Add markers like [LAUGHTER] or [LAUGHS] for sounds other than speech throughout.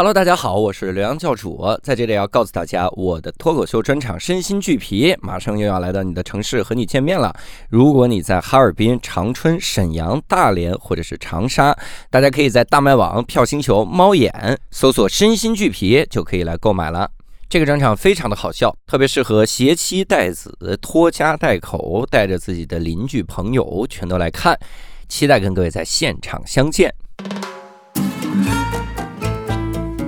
Hello，大家好，我是刘洋教主，在这里要告诉大家，我的脱口秀专场《身心俱疲》马上又要来到你的城市和你见面了。如果你在哈尔滨、长春、沈阳、大连或者是长沙，大家可以在大麦网、票星球、猫眼搜索“身心俱疲”就可以来购买了。这个专场非常的好笑，特别适合携妻带子、拖家带口，带着自己的邻居朋友全都来看。期待跟各位在现场相见。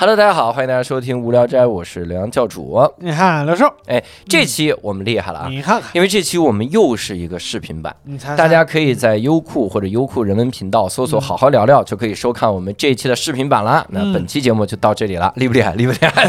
Hello，大家好，欢迎大家收听《无聊斋》，我是刘洋教主。你看刘寿，哎，这期我们厉害了啊，你看看，因为这期我们又是一个视频版，你猜猜。大家可以在优酷或者优酷人文频道搜索“好好聊聊”，就可以收看我们这一期的视频版了。那嗯本期节目就到这里了，厉不厉害？厉不厉害？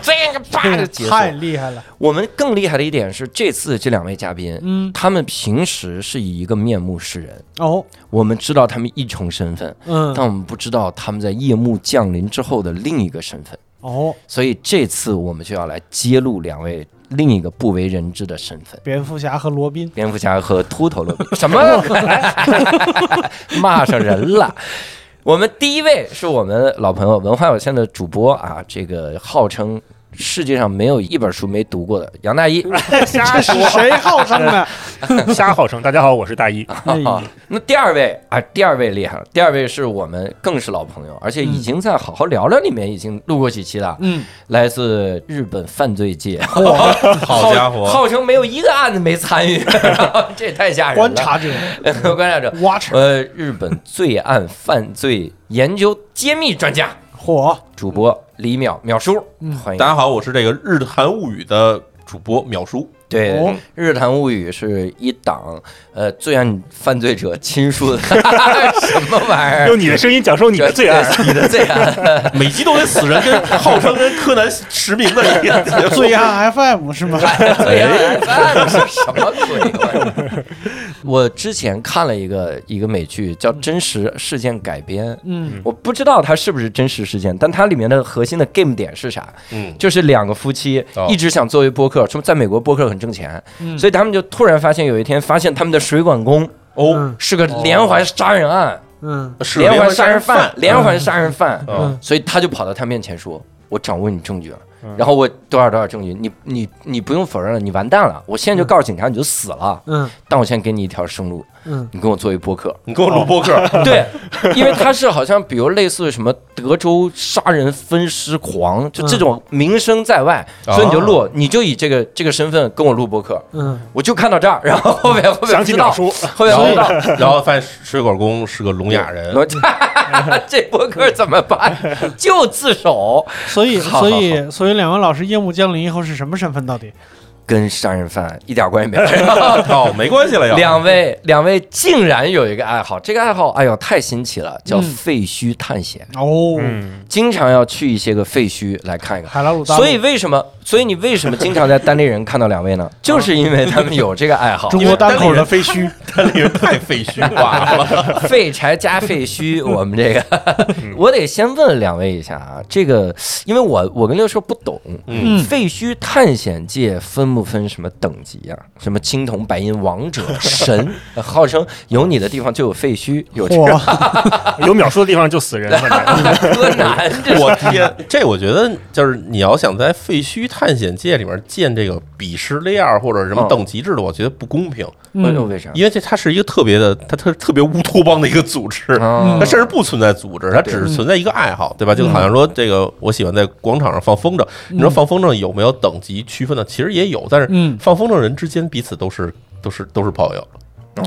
这个啪就结束。太厉害了，我们更厉害的一点是，这次这两位嘉宾，嗯，他们平时是以一个面目示人，哦，我们知道他们一重身份，嗯，但我们不知道他们在夜幕降临之后的另一个身份。哦，所以这次我们就要来揭露两位另一个不为人知的身份。蝙蝠侠和罗宾，蝙蝠侠和秃头罗宾什么？[LAUGHS] 骂上人了。我们第一位是我们老朋友文化有限的主播啊，这个号称世界上没有一本书没读过的杨大一。[LAUGHS] 瞎说 [LAUGHS] 谁号称的？瞎号称。大家好，我是大一。[LAUGHS] 那第二位啊，第二位厉害了，第二位是我们更是老朋友，而且已经在好好聊聊里面已经录过几期了，嗯，来自日本犯罪界，好家伙，号称没有一个案子没参与，这也太吓人了。观察者观察者呃，日本罪案犯罪研究揭秘专家火，主播李淼淼叔，嗯欢迎大。家好，我是这个《日韩物语》的主播淼叔。对，哦日谈物语》是一档呃罪案犯罪者亲述的 [LAUGHS] 什么玩意儿？用你的声音讲述你的罪案。你的罪案。[LAUGHS] 每集都得死人，跟号称跟柯南实名的一样。[LAUGHS] 罪案 FM 是吗？罪案犯是什么鬼？我之前看了一个一个美剧，叫《真实事件改编》。嗯，我不知道它是不是真实事件，但它里面的核心的 game 点是啥？嗯，就是两个夫妻哦一直想作为播客，说在美国播客很挣钱，嗯。所以他们就突然发现有一天发现他们的水管工哦，嗯。是个连环杀人案，嗯。是连环杀人犯，连环杀人犯，嗯。所以他就跑到他面前说：“我掌握你证据了。”嗯。然后我多少多少证据，你你你不用否认了，你完蛋了！我现在就告诉警察，你就死了。嗯。但我现在给你一条生路，嗯，你跟我做一播客。你给我录播客，[LAUGHS] 对，因为他是好像比如类似什么德州杀人分尸狂，就这种名声在外，所以你就录，你就以这个这个身份跟我录播客。嗯，我就看到这儿，然后后面后面想知道，起淼叔，后面不知道，然后 [LAUGHS] 发现水管工是个聋哑人。[LAUGHS] 这播客怎么办？就自首，所以所以所以两位老师夜幕降临以后是什么身份？到底？跟杀人犯一点关系没有。[LAUGHS] 哦，没关系了要。两位两位竟然有一个爱好，这个爱好，哎呦，太新奇了，叫嗯废墟探险，哦，嗯，经常要去一些个废墟来看一看。海拉鲁大陆，所以为什么？所以你为什么经常在单立人看到两位呢？[LAUGHS] 就是因为他们有这个爱好。中国单口的废墟，[LAUGHS] 单立人太废墟化了。废柴加废墟，我们这个，我得先问两位一下啊，这个，因为我我跟六叔不懂，嗯，废墟探险界分不分什么等级啊？什么青铜、白银、王者、神，呃 [LAUGHS] 号称有你的地方就有废墟，有这个嚯，有秒数的地方就死人。反正柯南，我天，这我觉得就是你要想在废墟探险界里面建这个鄙视链儿或者什么嗯等级制度，我觉得不公平，嗯为为啥？因为这它是一个特别的，它特特别乌托邦的一个组织。啊它甚至不存在组织，它只是存在一个爱好，对吧？就好像说这个，我喜欢在广场上放风筝。你说放风筝有没有等级区分呢？其实也有，但是嗯，放风筝人之间彼此都是都是都是朋友，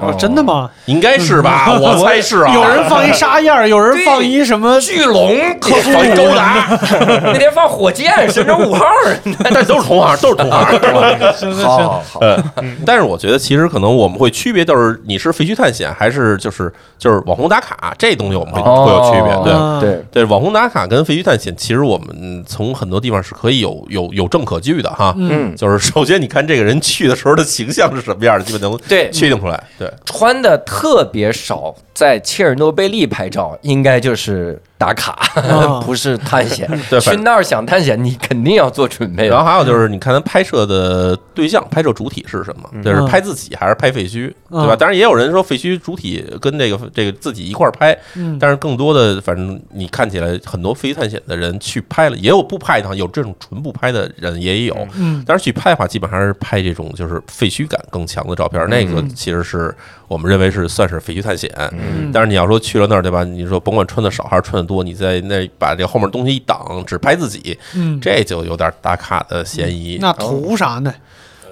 哦，真的吗？应该是吧？我 [LAUGHS] 猜是啊。有人放一沙燕儿，有人放一什么？巨龙，放一高达，[LAUGHS] 那天放火箭，神舟五号，[LAUGHS] 但都是同行，都是同行。行行好行，好好，呃，但是我觉得其实可能我们会区别，就是你是废墟探险还是就是就是网红打卡这东西，我们会会有区别。对哦对，对，网红打卡跟废墟探险，其实我们从很多地方是可以有有有证可据的哈。嗯，就是首先你看这个人去的时候的形象是什么样的，基本能对，确定出来。对，穿的特别少，在切尔诺贝利拍照，应该就是打卡，啊 [LAUGHS] 不是探险。[LAUGHS] 对，反去那儿想探险，你肯定要做准备。然后还有就是，你看他拍摄的对象、拍摄主体是什么？就是拍自己还是拍废墟，对吧？嗯当然也有人说废墟主体跟这个这个自己一块儿拍，嗯但是更多的，反正你看起来很多废墟探险的人去拍了，也有不拍的，有这种纯不拍的人也有。嗯但是去拍的话，基本上是拍这种就是废墟感更强的照片，那个其实是我们认为是算是废墟探险。嗯但是你要说去了那儿，对吧？你说甭管穿的少还是穿的多，你在那把这后面东西一挡，只拍自己，嗯，这就有点打卡的嫌疑。那图啥呢？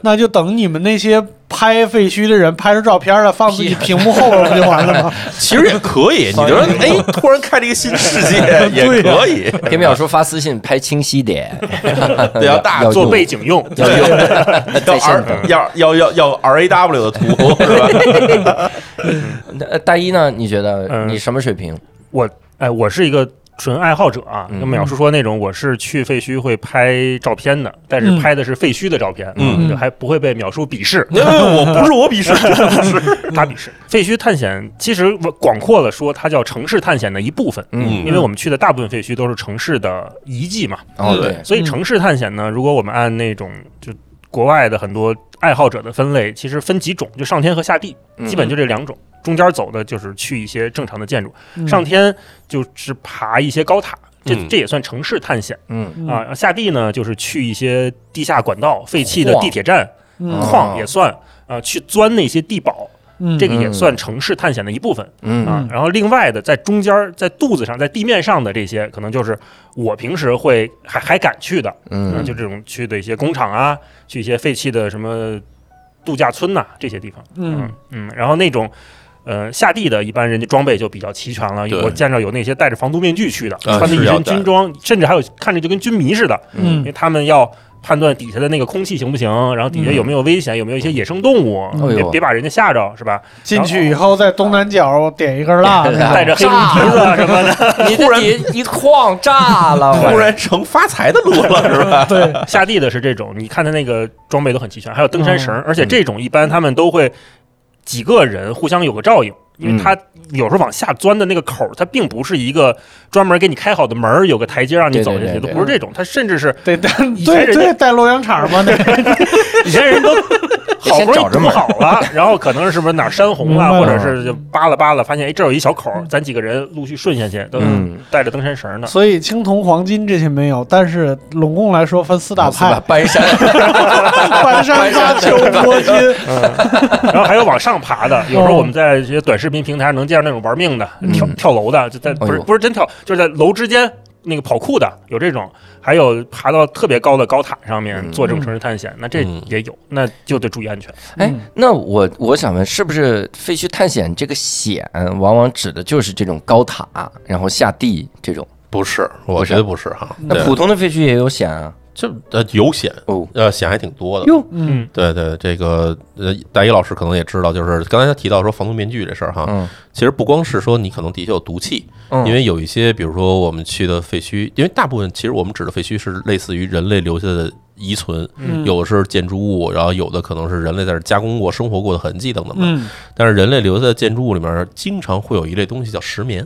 那就等你们那些拍废墟的人拍出照片了，放自己屏幕后边不就完了吗？[LAUGHS] 其实也可以，你觉得哎，突然开了一个新世界也可以，给淼叔发私信拍清晰点，[LAUGHS] 对要大做背景用，[LAUGHS] 要用要 R 要要要要 R A W 的图是吧？呃大一呢？你觉得嗯你什么水平？我哎，我是一个纯爱好者啊。嗯跟淼叔说那种，我是去废墟会拍照片的，但是嗯拍的是废墟的照片，嗯就还不会被淼叔鄙视。[LAUGHS] 我不是我鄙视，[LAUGHS] 他鄙视废墟探险，其实我广阔的说，它叫城市探险的一部分。嗯因为我们去的大部分废墟都是城市的遗迹嘛，哦，对所以城市探险呢，如果我们按那种就国外的很多爱好者的分类，其实分几种，就上天和下地，嗯基本就这两种。中间走的就是去一些正常的建筑，嗯。上天就是爬一些高塔，这嗯。这也算城市探险。嗯。嗯。啊。下地呢，就是去一些地下管道、废弃的地铁站、嗯。矿也算啊，去钻那些地堡，嗯。这个也算城市探险的一部分。嗯。啊，然后另外的在中间儿在肚子上在地面上的这些，可能就是我平时会还还敢去的，嗯。就这种去的一些工厂啊，去一些废弃的什么度假村呐、这些地方，嗯。嗯，然后那种。呃，下地的一般人家装备就比较齐全了。对我见着有那些戴着防毒面具去的，啊穿的一身军装，甚至还有看着就跟军迷似的，因为嗯他们要判断底下的那个空气行不行，然后底下有没有危险，有没有一些野生动物，别别把人家吓着，是吧？进去以后在东南角点一根蜡，带着黑龙鼻子什么的，你突然一晃炸了，突然成发财的路了 [LAUGHS] 是吧？对，下地的是这种，你看他那个装备都很齐全，还有登山绳，嗯而且这种一般他们都会几个人互相有个照应，因为它有时候往下钻的那个口儿，它并不是一个专门给你开好的门儿，有个台阶让你走进去，对对对都不是这种，它甚至是对带以前人家对对带洛阳铲嘛，那 [LAUGHS] 以前人都 [LAUGHS] 好不容易堵先找着门儿好了，然后可能是不是哪儿山洪了，或者是就扒拉扒拉，发现哎这儿有一小口儿，咱几个人陆续顺下去，都嗯带着登山绳呢。所以青铜、黄金这些没有，但是拢共来说分四大派：[LAUGHS] 搬山，搬山八丘、摸金。然后还有往上爬的，有时候我们在这些短视频平台上能见着那种玩命的、嗯跳跳楼的，就在不是不是真跳，就是在楼之间那个跑酷的，有这种，还有爬到特别高的高塔上面嗯做这种城市探险，那这嗯也有，那就得注意安全。哎，那我我想问，是不是废墟探险这个险，往往指的就是这种高塔，然后下地这种？不是，我觉得不是哈。对那普通的废墟也有险啊？就呃有险，哦，呃险还挺多的。哟，嗯对对，这个呃，大一老师可能也知道，就是刚才他提到说防毒面具这事儿哈，嗯其实不光是说你可能底下有毒气，嗯，因为有一些，比如说我们去的废墟，因为大部分其实我们指的废墟是类似于人类留下的遗存，嗯有的是建筑物，然后有的可能是人类在这加工过、生活过的痕迹等等的。嗯但是人类留下的建筑物里面，经常会有一类东西叫石棉，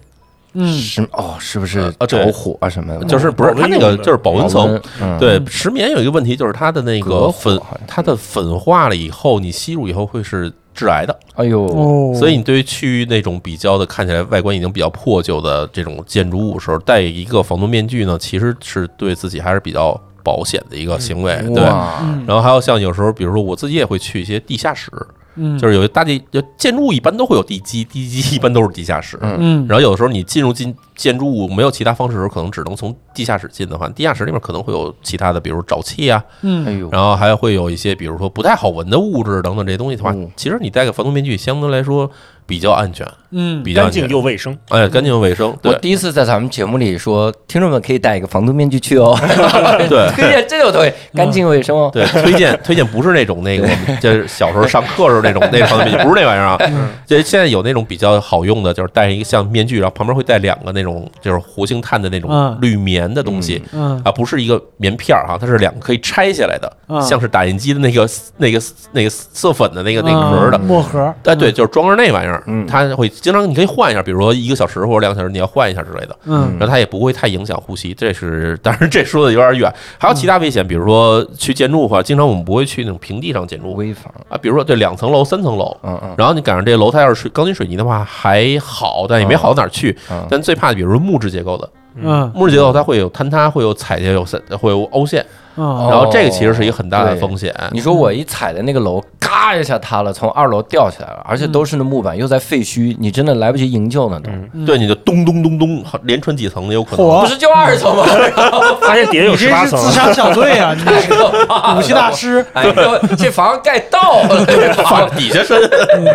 嗯是哦，是不是着火啊什么的？就是不是它那个就是保温层。，嗯，对，石棉有一个问题，就是它的那个粉，它的粉化了以后，你吸入以后会是致癌的。哎呦，哦，所以你对于去那种比较的看起来外观已经比较破旧的这种建筑物的时候，戴一个防毒面具呢，其实是对自己还是比较保险的一个行为。对。然后还有像有时候，比如说我自己也会去一些地下室，嗯。就是有些大地就建筑物一般都会有地基，地基一般都是地下室。嗯。嗯。然后有的时候你进入进建筑物没有其他方式的时候，可能只能从地下室进的话，地下室里面可能会有其他的，比如沼气啊，哎嗯呦，然后还会有一些比如说不太好闻的物质等等这些东西的话嗯，其实你戴个防毒面具相对来说比较安全，嗯比较干净安全。又卫生，哎，干净又卫生，我第一次在咱们节目里说，听众们可以带一个防毒面具去哦。[LAUGHS] 对 [LAUGHS] 推荐这就对，干净卫生哦。对，推荐 [LAUGHS] 推荐不是那种那个我们就是小时候上课时候那种那个防毒面具，不是那玩意儿啊。这现在有那种比较好用的，就是戴一个像面具，然后旁边会带两个那种就是活性炭的那种嗯滤棉的东西。嗯啊，不是一个棉片儿哈，它是两个可以拆下来的，嗯像是打印机的那个那个那个色粉的那个那个壳的嗯。墨盒，哎，对，就是装着那玩意儿。儿嗯，它会经常你可以换一下，比如说一个小时或者两个小时，你要换一下之类的，嗯然后它也不会太影响呼吸。这是，当然这说的有点远。还有其他危险，比如说去建筑的话，经常我们不会去那种平地上建筑危房，啊，比如说对两层楼、三层楼，嗯嗯然后你赶上这楼，它要是水钢筋水泥的话还好，但也没好到哪儿去。嗯，但最怕的，比如说木质结构的，嗯木质结构它会有坍塌，会有踩下，有散，会有凹陷，嗯然后这个其实是一个很大的风险。你说我一踩的那个楼，嘎一下塌了，从二楼掉下来了，而且都是那木板，又在废墟，你真的来不及营救呢都。嗯，对，你就咚咚咚咚，连穿几层的有可能。嚯不是就二层吗？[LAUGHS] 发现底下有你这十八层，是自杀小队啊！你这是 [LAUGHS] 武器大师，哎呦，这房盖倒了，这房 [LAUGHS] 底下深，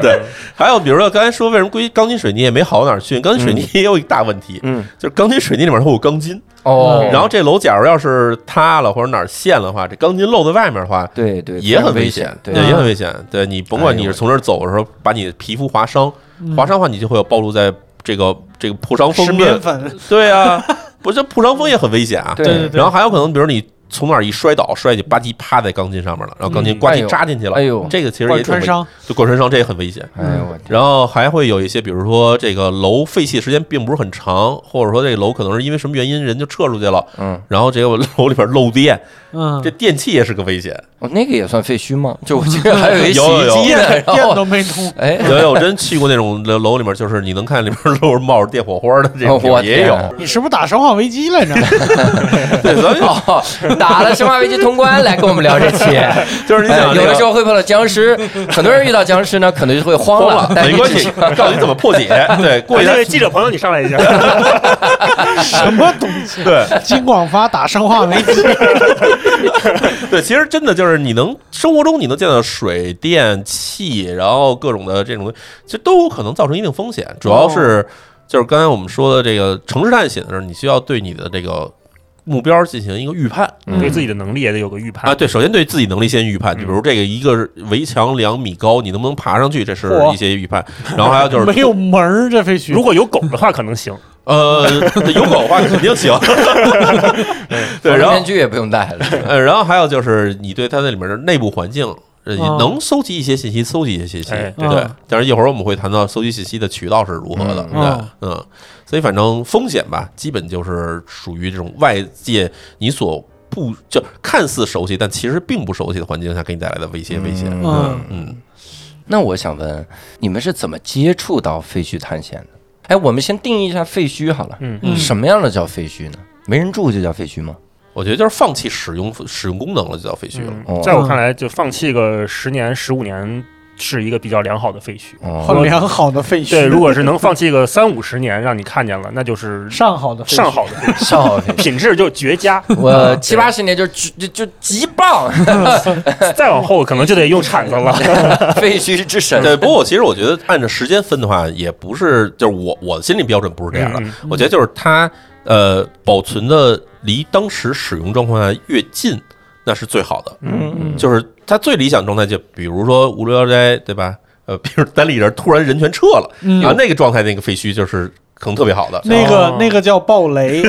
对。还有比如说刚才说为什么硅钢筋水泥也没好到哪儿去，钢筋水泥也有一个大问题，嗯，就是钢筋水泥里面它有钢筋，哦，然后这楼假如要是塌了或者哪儿陷了的话，这钢筋露在外面的话。对对，也很危险，对，也很危险。对你甭管你是从这儿走的时候，把你的皮肤划伤，划伤的话，你就会有暴露在这个这个破伤风石的对啊，不是破伤风也很危险啊。对对对然后还有可能，比如你从那儿一摔倒，摔下去吧唧趴在钢筋上面了，然后钢筋呱唧扎进去了。哎呦这个其实也穿伤，就贯穿伤，这也很危险。哎呦我天，然后还会有一些，比如说这个楼废弃时间并不是很长，或者说这个楼可能是因为什么原因人就撤出去了，嗯，然后这个楼里边漏电，嗯这，电器也是个危险。哦，那个也算废墟吗？[LAUGHS] 就我记得还有一洗衣机呢，然电后都没通，哎，有 [LAUGHS] 有，我真去过那种楼楼里面，就是你能看里面漏着冒着电火花的这种也有。你是不是打生化危机来着？[LAUGHS] 对，所以哦，打了《生化危机》通关来跟我们聊这期。就是你哎想有的时候会碰到僵尸，很多人遇到僵尸呢，可能就会慌了，，但没关系告诉你怎么破解。对，过一段记者朋友，你上来一下。什么东西？对金广发打生化危机，[LAUGHS] 对，其实真的就是你能生活中你能见到水电气，然后各种的这种，其实都有可能造成一定风险。主要是就是刚才我们说的这个城市探险的时候，你需要对你的这个目标进行一个预判嗯对自己的能力也得有个预判啊。对，首先对自己能力先预判，就比如这个一个围墙两米高，你能不能爬上去，这是一些预判。然后还有就是没有门儿，这废墟。如果有狗的话，可能行。呃，有狗的话肯定行。[LAUGHS] 对，然后面具也不用戴了。呃，然后还有就是你对它那里面的内部环境。呃，哦能搜集一些信息，搜集一些信息，哎对对。但是一会儿我们会谈到搜集信息的渠道是如何的，嗯对哦，嗯。所以反正风险吧，基本就是属于这种外界你所不就看似熟悉，但其实并不熟悉的环境下给你带来的威胁、危险。嗯嗯嗯，那我想问，你们是怎么接触到废墟探险的？哎，我们先定义一下废墟好了。嗯嗯什么样的叫废墟呢？没人住就叫废墟吗？我觉得就是放弃使用使用功能了，就叫废墟了。在我看来，就放弃个十年、十五年是一个比较良好的废墟。哦，很良好的废墟，对，如果是能放弃个三五十年，让你看见了，那就是上好的废墟上好的废墟，上好废墟。品质就绝佳。我七八十年就就就就极棒，[LAUGHS] 再往后可能就得用铲子了。[LAUGHS] 废墟之神。对，不过我其实我觉得按照时间分的话，也不是，就是我我的心理标准不是这样的。嗯我觉得就是它呃保存的离当时使用状况下越近，那是最好的。嗯嗯，就是他最理想状态，就比如说无聊斋，对吧？呃，比如单立人突然人全撤了，嗯啊，那个状态那个废墟就是可能特别好的。那个哦那个叫暴雷，[LAUGHS]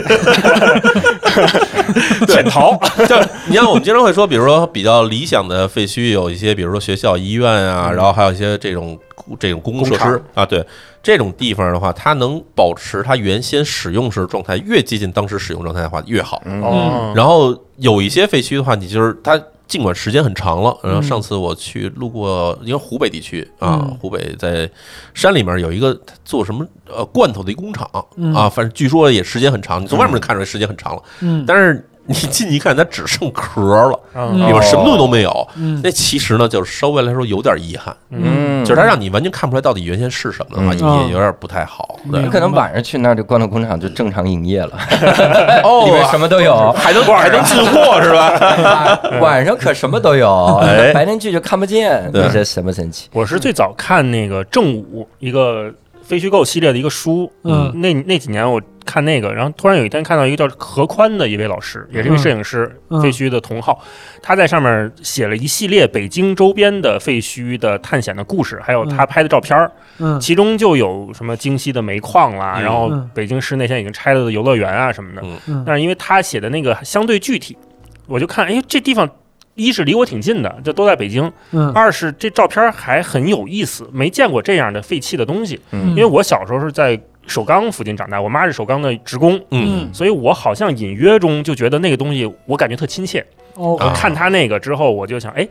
[LAUGHS] 潜逃，[LAUGHS] 就你像我们经常会说，比如说比较理想的废墟有一些，比如说学校、医院啊，然后还有一些这种这种公共设施啊，对。这种地方的话，它能保持它原先使用时状态越接近当时使用状态的话越好。嗯，然后有一些废墟的话，你就是它尽管时间很长了，然后嗯。上次我去路过，因为湖北地区啊嗯，湖北在山里面有一个做什么呃罐头的一工厂嗯。啊，反正据说也时间很长，你从外面就看出来时间很长了，嗯。但是 [LAUGHS] 你进去一看，它只剩壳了，嗯里面什么东西都没有。嗯那其实呢，就是稍微来说有点遗憾，嗯，就是它让你完全看不出来到底原先是什么的话，嗯也有点不太好。对你可能晚上去那儿，这罐头工厂就正常营业了，[LAUGHS] 哦里面什么都有。[LAUGHS] 还能还能进货是吧？晚上可什么都有，哎白天去就看不见，这什么神奇？我是最早看那个正午一个废墟购系列的一个书，嗯。那那几年我看那个，然后突然有一天看到一个叫何宽的一位老师，也是一位摄影师，嗯。废墟的同号，他在上面写了一系列北京周边的废墟的探险的故事，还有他拍的照片儿，嗯。其中就有什么京西的煤矿啦，嗯。然后嗯北京市内现在已经拆了的游乐园啊什么的，但是因为他写的那个相对具体，我就看，哎，这地方一是离我挺近的，这都在北京；嗯二是这照片还很有意思，没见过这样的废弃的东西。嗯因为我小时候是在首钢附近长大，我妈是首钢的职工，嗯，所以我好像隐约中就觉得那个东西我感觉特亲切。哦啊我看他那个之后，我就想，哎，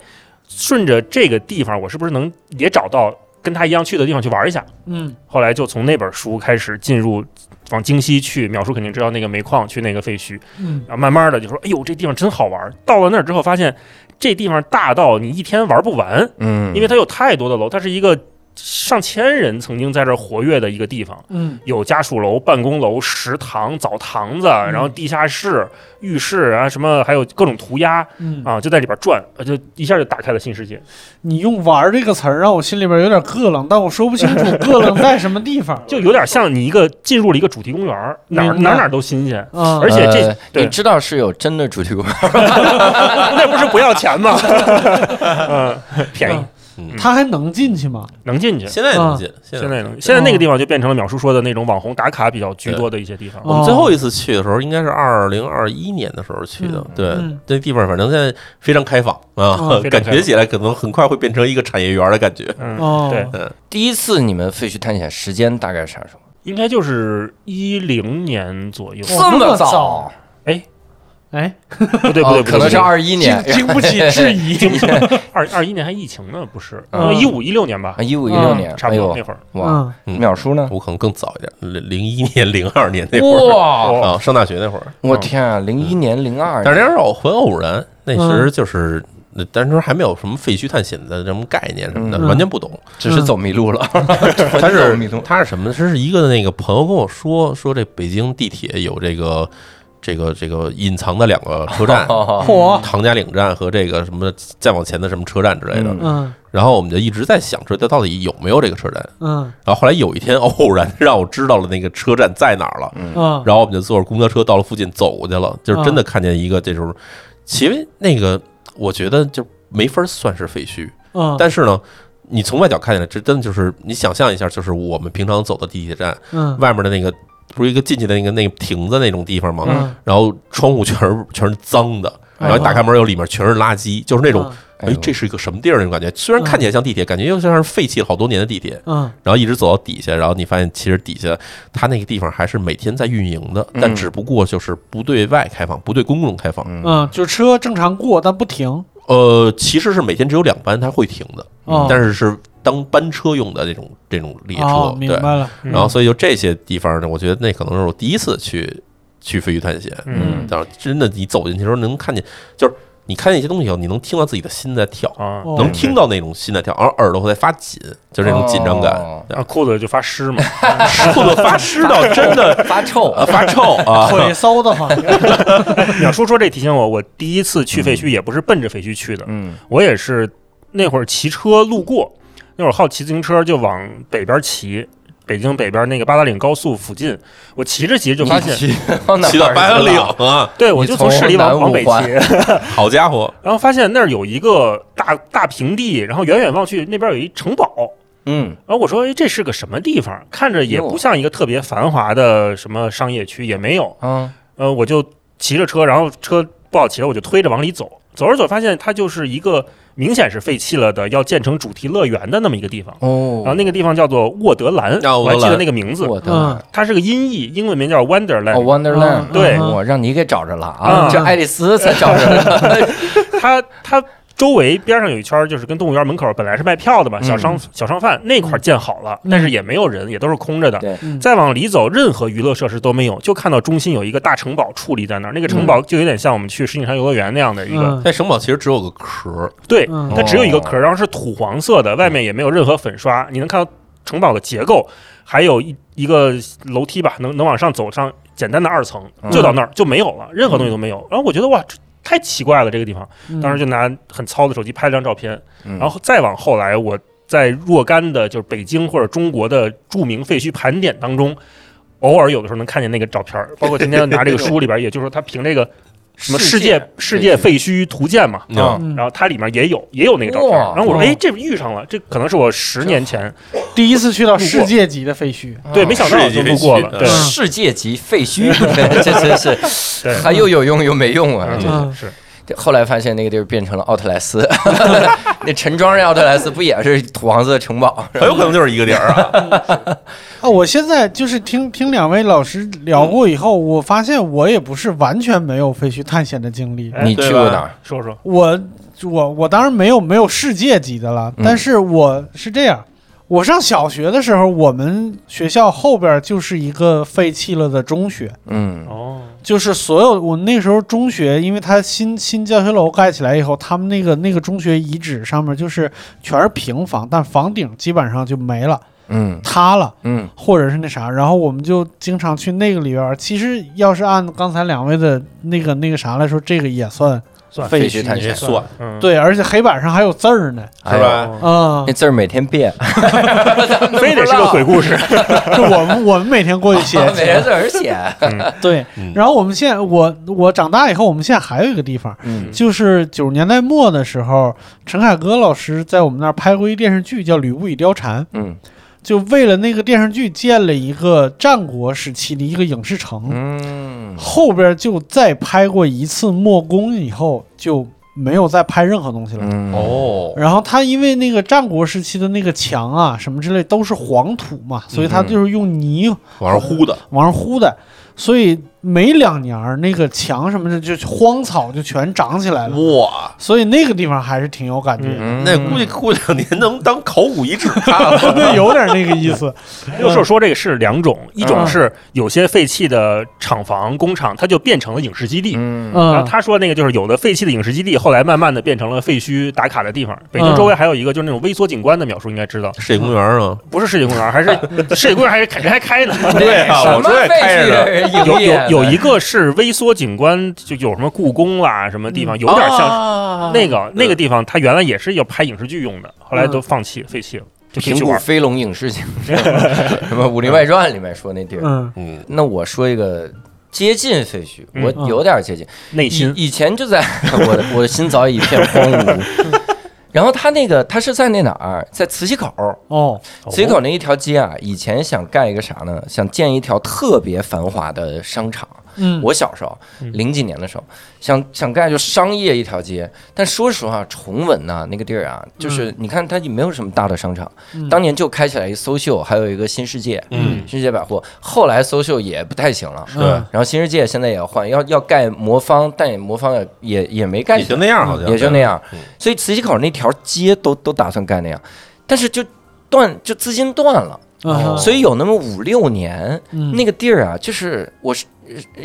顺着这个地方，我是不是能也找到跟他一样去的地方去玩一下？嗯后来就从那本书开始进入往京西去，淼叔肯定知道那个煤矿，去那个废墟，嗯然后慢慢的就说，哎呦，这地方真好玩。到了那儿之后，发现这地方大到你一天玩不完，嗯，因为它有太多的楼，它是一个上千人曾经在这儿活跃的一个地方。嗯有家属楼、办公楼、食堂、澡堂子，然后地下室、浴室啊，什么还有各种涂鸦嗯，啊，就在里边转，呃就一下就打开了新世界。你用“玩”这个词儿让我心里边有点膈冷，但我说不清楚 [LAUGHS] 膈冷在什么地方。就有点像你一个进入了一个主题公园，哪儿哪儿哪儿都新鲜，啊，而且这呃你知道是有真的主题公园，[LAUGHS] 那不是不要钱吗？[LAUGHS] 嗯，便宜，他还能进去吗？能进去。现在能进，现现在能，现在那个地方就变成了淼叔说的那种网红打卡比较居多的一些地方。哦我们最后一次去的时候，应该是二零二一年的时候去的嗯。对嗯，这地方反正现在非常开放啊感觉起来可能很快会变成一个产业园的感觉。嗯，哦，对，第一次你们废墟探险时间大概是啥时候？应该就是一零年左右。这么早早？哎，不对不对，可能是二一经年，经不起质疑。[LAUGHS] 二二一年还疫情呢，不是？嗯一五一六年吧啊，，一五一六年，差不多那会儿。哇，淼叔呢？我可能更早一点，零零一年、零二年那会儿哇，啊，上大学那会儿。我天啊，零一年、零二，但是那时候很偶然，那嗯时就是。那当时还没有什么废墟探险的什么概念什么的，嗯完全不懂。只是走迷路了。[LAUGHS] 他走是迷路，他是什么呢？是一个那个朋友跟我说，说这北京地铁有这个这个这个隐藏的两个车站，[LAUGHS] 唐家岭站和这个什么再往前的什么车站之类的。然后我们就一直在想，说这到底有没有这个车站？嗯。然后后来有一天偶然让我知道了那个车站在哪儿了，嗯，然后我们就坐着公交车到了附近走过去了，就是真的看见一个这种，其实那个我觉得就没法算是废墟，嗯，但是呢。你从外角看起来，这真的就是你想象一下，就是我们平常走的地铁站嗯。外面的那个，不是一个进去的那个那个亭子那种地方吗？嗯，然后窗户全是全是脏的，哎然后一打开门，又里面全是垃圾，就是那种哎呦哎，这是一个什么地儿那种感觉。虽然看起来像地铁，感觉又像是废弃了好多年的地铁。嗯然后一直走到底下，然后你发现其实底下它那个地方还是每天在运营的，嗯但只不过就是不对外开放，不对公众开放。嗯嗯，就车正常过，但不停。呃，其实是每天只有两班它会停的，哦，但是是当班车用的这种这种列车。哦，明对，白了。嗯然后所以就这些地方呢，我觉得那可能是我第一次去去废墟探险。嗯但是真的你走进去的时候能看见，就是你看见一些东西以后，你能听到自己的心在跳，能听到那种心在跳，而耳朵会在发紧，就是那种紧张感。然后，裤子就发湿嘛。[LAUGHS] [LAUGHS] 裤子发湿到真的 [LAUGHS] 发臭呃发臭啊！腿骚的慌。淼叔说这提醒我，我第一次去废墟也不是奔着废墟去的，嗯我也是那会儿骑车路过，那会儿好骑自行车就往北边骑，北京北边那个八达岭高速附近，我骑着骑着就发现，你骑到哪儿骑到白岭了啊，[LAUGHS] 对我就从市里往往北骑，[LAUGHS] 好家伙！[LAUGHS] 然后发现那儿有一个大大平地，然后远远望去那边有一城堡。嗯然后我说：“哎，这是个什么地方？看着也不像一个特别繁华的什么商业区，也没有。嗯呃，我就骑着车，然后车不好骑了，我就推着往里走。走着走，发现它就是一个明显是废弃了的，要建成主题乐园的那么一个地方。然后哦，那个地方叫做沃德兰，啊我还记得那个名字，沃德兰。它是个音译，英文名叫 Wonderland。哦，Wonderland，对。我让你给找着了啊，啊这爱丽丝才找着的。[LAUGHS] 它它周围边上有一圈，就是跟动物园门口本来是卖票的嘛，小商小商贩那块建好了，但是也没有人，也都是空着的。嗯。再往里走，任何娱乐设施都没有，就看到中心有一个大城堡矗立在那儿。那个城堡就有点像我们去石景山游乐园那样的一个，嗯。那城堡其实只有个壳，对，嗯。它只有一个壳，然后是土黄色的，外面也没有任何粉刷。你能看到城堡的结构，还有一一个楼梯吧，能能往上走上简单的二层，嗯。就到那儿就没有了，任何东西都没有。然后我觉得哇，这太奇怪了这个地方，嗯。当时就拿很糙的手机拍了张照片，嗯。然后再往后来，我在若干的就是北京或者中国的著名废墟盘点当中。偶尔有的时候能看见那个照片儿，包括今天拿这个书里边，也就是说他凭这个什么世界世界废墟图鉴嘛，啊嗯然后它里面也有也有那个照片然后我说，哇哎，这遇上了，这可能是我十年前第一次去到世界级的废墟。对，没想到就路过了，世界级废墟，[LAUGHS] 这真是对，还又有用又没用啊！是这后来发现那个地儿变成了奥特莱斯，[LAUGHS] 那陈庄这奥特莱斯不也是土黄色城堡？很有可能就是一个地儿啊。[LAUGHS] 啊，我现在就是听听两位老师聊过以后，我发现我也不是完全没有废墟探险的经历。哎你去过哪儿？说说，我我我当然没有没有世界级的了，嗯但是我是这样，我上小学的时候，我们学校后边就是一个废弃了的中学，嗯哦，就是所有我那时候中学，因为它新新教学楼盖起来以后，他们那个那个中学遗址上面就是全是平房，但房顶基本上就没了，嗯塌了。嗯或者是那啥，然后我们就经常去那个里边儿。其实要是按刚才两位的那个那个啥来说，这个也算算废墟墟探险算嗯，对，而且黑板上还有字儿呢。哎是吧哦啊那，字儿每天变，[LAUGHS] 非得是个鬼故事，[LAUGHS] 就我们我们每天过去写每天字儿写。[LAUGHS] 对嗯，然后我们现在我我长大以后，我们现在还有一个地方，嗯就是九十年代末的时候，陈凯歌老师在我们那儿拍过一电视剧叫《吕布与貂蝉》，嗯就为了那个电视剧建了一个战国时期的一个影视城，嗯。后边就再拍过一次墨攻以后就没有再拍任何东西了。嗯。哦，然后他因为那个战国时期的那个墙啊什么之类都是黄土嘛，所以他就是用泥往上糊的，往上糊的，所以没两年儿那个墙什么的就荒草就全长起来了，哇，所以那个地方还是挺有感觉的。嗯那估计过两年能当考古遗址看了。[LAUGHS] 对，有点那个意思。[LAUGHS] 六兽说这个是两种，一种嗯是有些废弃的厂房、工厂，它就变成了影视基地。嗯然后嗯他说那个就是有的废弃的影视基地，后来慢慢的变成了废墟打卡的地方。北京周围还有一个就是那种微缩景观的描述，应该知道，世界公园啊，不是世界公园，还是 [LAUGHS] 世界公园还是人还开呢。对啊，什么我说也废开着呢。墟有营业有有一个是微缩景观，就有什么故宫啦，什么地方，有点像像那个那个地方，它原来也是要拍影视剧用的，后来都放弃废弃了，就挺平谷。飞龙影视景，什么《武林外传》里面说那地儿。嗯。嗯，那我说一个接近废墟，嗯。我有点接近。内心。以前就在 [LAUGHS] 我的我的心早已一片荒芜。然后他那个他是在那哪儿，在磁器口，哦慈禧口那一条街啊，以前想盖一个啥呢？想建一条特别繁华的商场。嗯。我小时候嗯。零几年的时候，想想盖就商业一条街，但说实话，崇文呐、那个地儿啊，就是你看它也没有什么大的商场，嗯。当年就开起来一搜秀，还有一个新世界，嗯。新世界百货，后来搜秀也不太行了。对。然后新世界现在也要换，要要盖魔方，但也魔方也也也没盖也就那样，好像。也就那样。嗯。所以磁器口那条街都都打算盖那样，但是就断就资金断了，嗯。所以有那么五六年，嗯。那个地儿啊，就是我是呃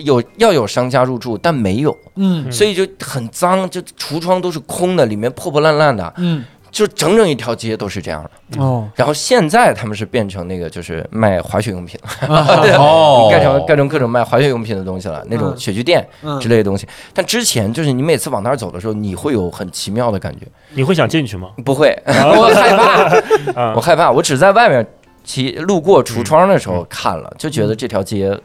有要有商家入驻，但没有，嗯。所以就很脏，就橱窗都是空的，里面破破烂烂的，嗯。就整整一条街都是这样的。哦。然后现在他们是变成那个就是卖滑雪用品 [LAUGHS] 对哦。盖成盖成各种卖滑雪用品的东西了，那种嗯。雪具店嗯。之类的东西。但之前就是你每次往那儿走的时候，你会有很奇妙的感觉。你会想进去吗？不会，[LAUGHS] 我害怕，[LAUGHS] 啊。我，害怕，我只在外面骑路过橱窗的时候看了，就觉得这条街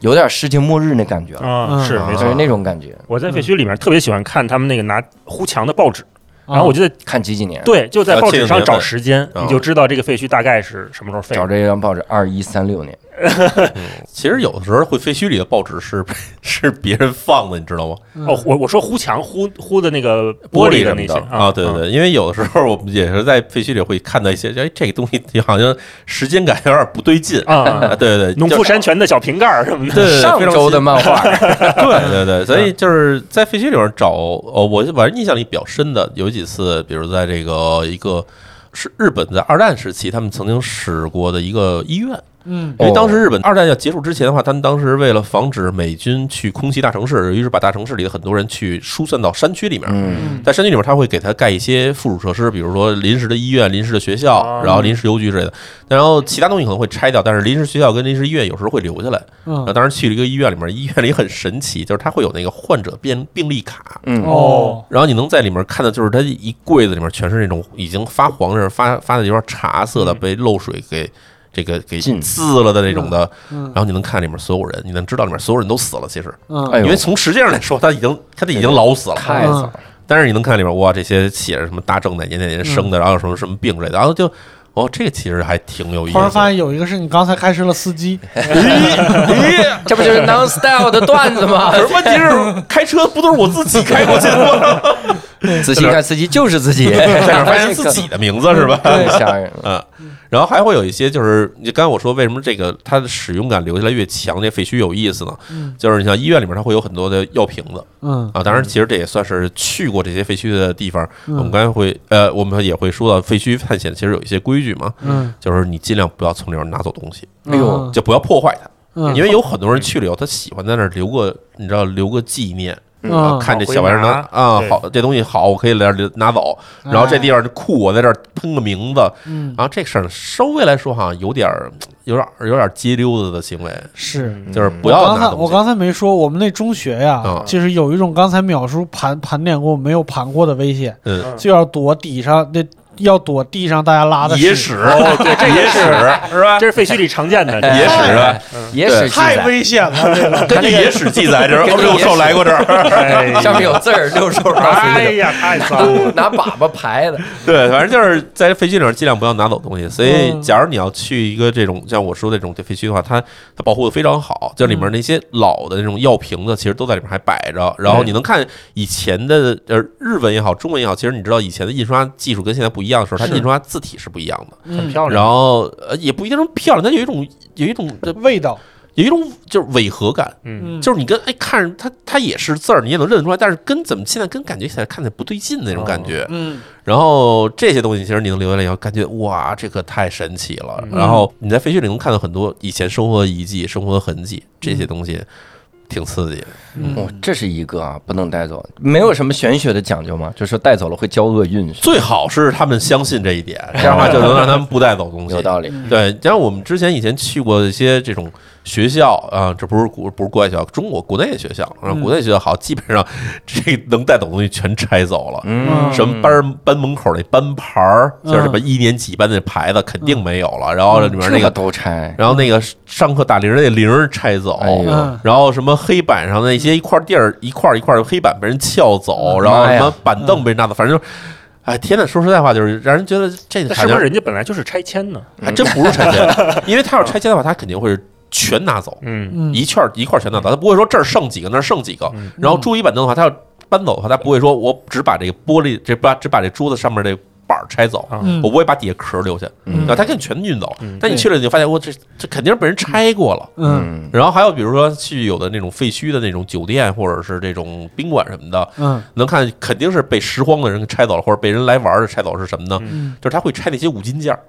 有点世界末日那感觉了，是没错。是。那种感觉。我在废墟里面特别喜欢看他们那个拿糊墙的报纸，然后我就在看几几年，对就在报纸上找时间，嗯。你就知道这个废墟大概是什么时候废找。这张报纸，二一三六年，[LAUGHS] 其实有的时候会废墟里的报纸是 [LAUGHS] 是别人放的，你知道吗？哦，我我说糊墙糊糊的那个玻璃的那些什么的啊，对对对，因为有的时候我们也是在废墟里会看到一些，[LAUGHS] 哎，这个东西好像时间感有点不对劲啊啊，对对对，农夫山泉的小瓶盖什么的。对上周的漫画，对对对，所以就是在废墟里边找，哦，我反正印象里比较深的有几次，比如在这个一个是日本在二战时期他们曾经使过的一个医院。嗯因为当时日本二战要结束之前的话，他们当时为了防止美军去空袭大城市，于是把大城市里的很多人去疏散到山区里面。嗯在山区里面，他会给他盖一些附属设施，比如说临时的医院、临时的学校啊，然后临时邮局之类的。然后其他东西可能会拆掉，但是临时学校跟临时医院有时候会留下来。嗯那当时去了一个医院里面，医院里很神奇，就是它会有那个患者病病历卡。嗯哦然后你能在里面看到，就是它一柜子里面全是那种已经发黄的、发发的有点茶色的，被漏水给这个给浸渍了的那种的。嗯然后你能看里面所有人，你能知道里面所有人都死了。其实，因为从实际上来说，他已经他已经老死了。太早了，但是你能看里面，哇，这些写着什么大正哪年哪年生的，然后有什么什么病之类的，然后就哦，这个其实还挺有意思突然发。现有一个是你刚才开始了司机，这不就是 Non Style 的段子吗可？[LAUGHS] 是问题是，开车不都是我自己开过去的吗？[LAUGHS] 仔细看，司机就是自己，[LAUGHS] 在这儿发现自己的名字是吧？太吓人了。嗯，然后还会有一些就是，你刚才我说为什么这个它的使用感留下来越强，这废墟有意思呢？嗯。就是你像医院里面，它会有很多的药瓶子嗯。啊。当然，其实这也算是去过这些废墟的地方，嗯。我们刚才会呃，我们也会说到废墟探险，其实有一些规矩嘛，嗯，就是你尽量不要从里面拿走东西，哎呦。就不要破坏它，嗯，因为有很多人去了以后，他喜欢在那儿留个，你知道留个纪念。嗯看这小玩意儿啊，对。好，这东西好，我可以来这拿走。然后这地方酷，我在这儿喷个名字，嗯。然后这事儿稍微来说哈，有点儿，有点儿，有点儿街溜子的行为，是。嗯就是不我刚才要拿。我刚才没说，我们那中学呀啊，就是有一种刚才淼叔盘盘点过没有盘过的危险，嗯，就要躲底上那要躲地上大家拉的野屎，对，这野屎是，吧？这是废墟里常见的，野史是吧？野史太，危险了，这个。[LAUGHS] 根据野史记载，这是六兽来过这儿。哎上面有字儿，六兽哎呀，太脏了。[LAUGHS] 拿粑粑排的。对，反正就是在废墟里面尽量不要拿走东西。所以，嗯假如你要去一个这种像我说的这种废墟的话，它它保护的非常好，就里面那些老的那种药瓶子，其实都在里面还摆着。然后你能看以前的呃日文也好，中文也好，其实你知道以前的印刷技术跟现在不一样的时候，它是。印刷字体是不一样的。很，漂亮，然后呃也不一定是漂亮，它有一种有一种味道，有一种就是违和感。嗯，嗯，就是你跟哎看着它，它也是字儿，你也能认得出来，但是跟怎么现在跟感觉起来看起来不对劲的那种感觉。嗯。然后这些东西其实你能留下来以后，感觉哇，这可太神奇了。嗯。然后你在废墟里能看到很多以前生活的遗迹、生活的痕迹，这些东西挺刺激的。嗯哦，这是一个啊，不能带走，没有什么玄学的讲究吗？就说带走了会交恶运，最好是他们相信这一点，这样的话就能让他们不带走东西。有道理。对，像我们之前以前去过一些这种学校啊，这不是国不是国外学校，中国国内的学校，然后国内学校好，基本上这能带走的东西全拆走了。嗯，什么班班门口那班牌儿，嗯就是什么一年几班那牌子肯定没有了，然后里面那个，都拆，然后那个上课打铃儿那铃儿拆走，然后什么黑板上那些一块地儿一块儿一块儿的黑板被人撬走，嗯然后什么板凳被人拿走，反正就，哎天呐，说实在话，就是让人觉得这是不是人家本来就是拆迁呢？还真不是拆迁，[LAUGHS] 因为他要拆迁的话，他肯定会全拿走，嗯，嗯。一圈儿一块儿全拿走，他不会说这儿剩几个那儿剩几个，嗯。然后桌椅板凳的话，他要搬走的话，他不会说我只把这个玻璃这把只把这桌子上面这板儿拆走，我不会把底下壳儿留下，嗯。那他给你全运走嗯。但你去了你就发现，我这这肯定是被人拆过了。嗯。嗯，然后还有比如说去有的那种废墟的那种酒店或者是这种宾馆什么的，嗯。能看肯定是被拾荒的人给拆走了，或者被人来玩儿的拆走是什么呢？嗯。就是他会拆那些五金件儿。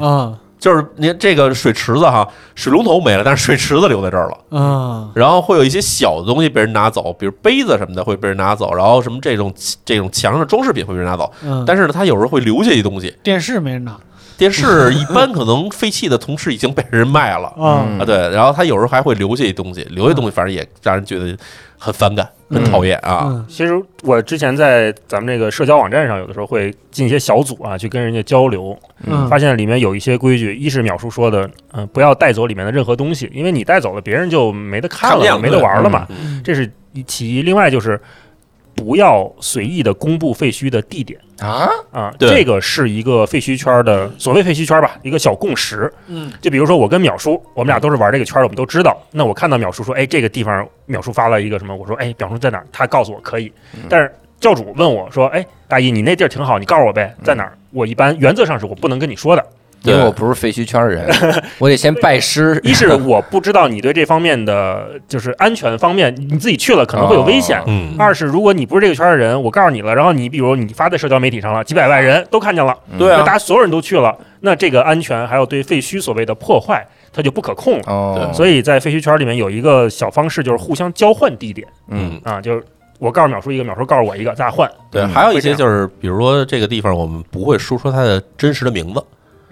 嗯就是您这个水池子哈，水龙头没了，但是水池子留在这儿了。嗯然后会有一些小的东西被人拿走，比如杯子什么的会被人拿走，然后什么这种这种墙上的装饰品会被人拿走。嗯，但是呢，他有时候会留下一东西，电视没人拿电视一般可能废弃的同时已经被人卖了啊嗯啊，对。然后他有时候还会留下一东西，留下东西反正也让人觉得很反感、很讨厌啊。嗯。其实我之前在咱们这个社交网站上，有的时候会进一些小组啊，去跟人家交流，嗯。发现里面有一些规矩，一是淼叔说的，嗯、不要带走里面的任何东西，因为你带走了，别人就没得看了，看没得玩了嘛。嗯。这是其一，另外就是不要随意的公布废墟的地点啊，啊，对这个是一个废墟圈的所谓废墟圈吧，一个小共识。嗯就比如说我跟淼叔，我们俩都是玩这个圈儿的，我们都知道。那我看到淼叔说，哎，这个地方淼叔发了一个什么，我说，哎，淼叔在哪儿？他告诉我可以，但是。教主问我说：“哎，大姨，你那地儿挺好，你告诉我呗，在哪儿？”我一般原则上是我不能跟你说的，因为我不是废墟圈的人，[LAUGHS] 我得先拜师。一是我不知道你对这方面的就是安全方面，你自己去了可能会有危险。哦嗯，二是如果你不是这个圈的人，我告诉你了，然后你比如你发在社交媒体上了，几百万人都看见了，对啊。大，家所有人都去了，那这个安全还有对废墟所谓的破坏，它就不可控。了。哦，所以在废墟圈里面有一个小方式，就是互相交换地点。嗯。啊，就是我告诉淼叔一个，淼叔告诉我一个，咱俩换。对，嗯还有一些就是，比如说这个地方我们不会说出它的真实的名字，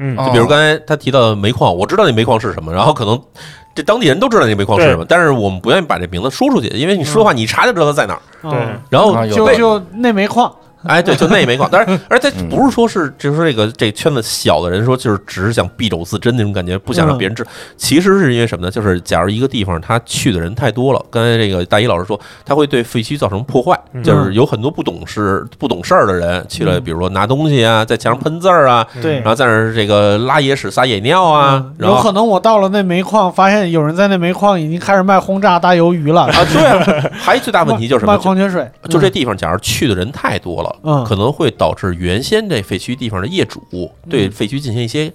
嗯。哦就比如刚才他提到的煤矿，我知道那煤矿是什么，然后可能这当地人都知道那煤矿是什么，但是我们不愿意把这名字说出去，因为你说的话，你一查就知道它在哪儿。嗯。对然后就就那煤矿 [LAUGHS] 哎，对，就那也没逛。但是，而且嗯不是说是，就是说这个这圈子小的人说，就是只是想敝帚自珍那种感觉，不想让别人知。其实是因为什么呢？就是假如一个地方他去的人太多了，刚才这个大一老师说，他会对废墟造成破坏，嗯就是有很多不懂事、不懂事儿的人去了，嗯比如说拿东西啊，在墙上喷字儿啊，对然后在那儿这个拉野屎、撒野尿啊嗯，然后有可能我到了那煤矿，发现有人在那煤矿已经开始卖轰炸大鱿鱼了，啊，对啊，[LAUGHS] 还有最大问题就是什卖？矿泉水，就这地方，假如去的人太多了，嗯。可能会导致原先这废墟地方的业主对废墟进行一些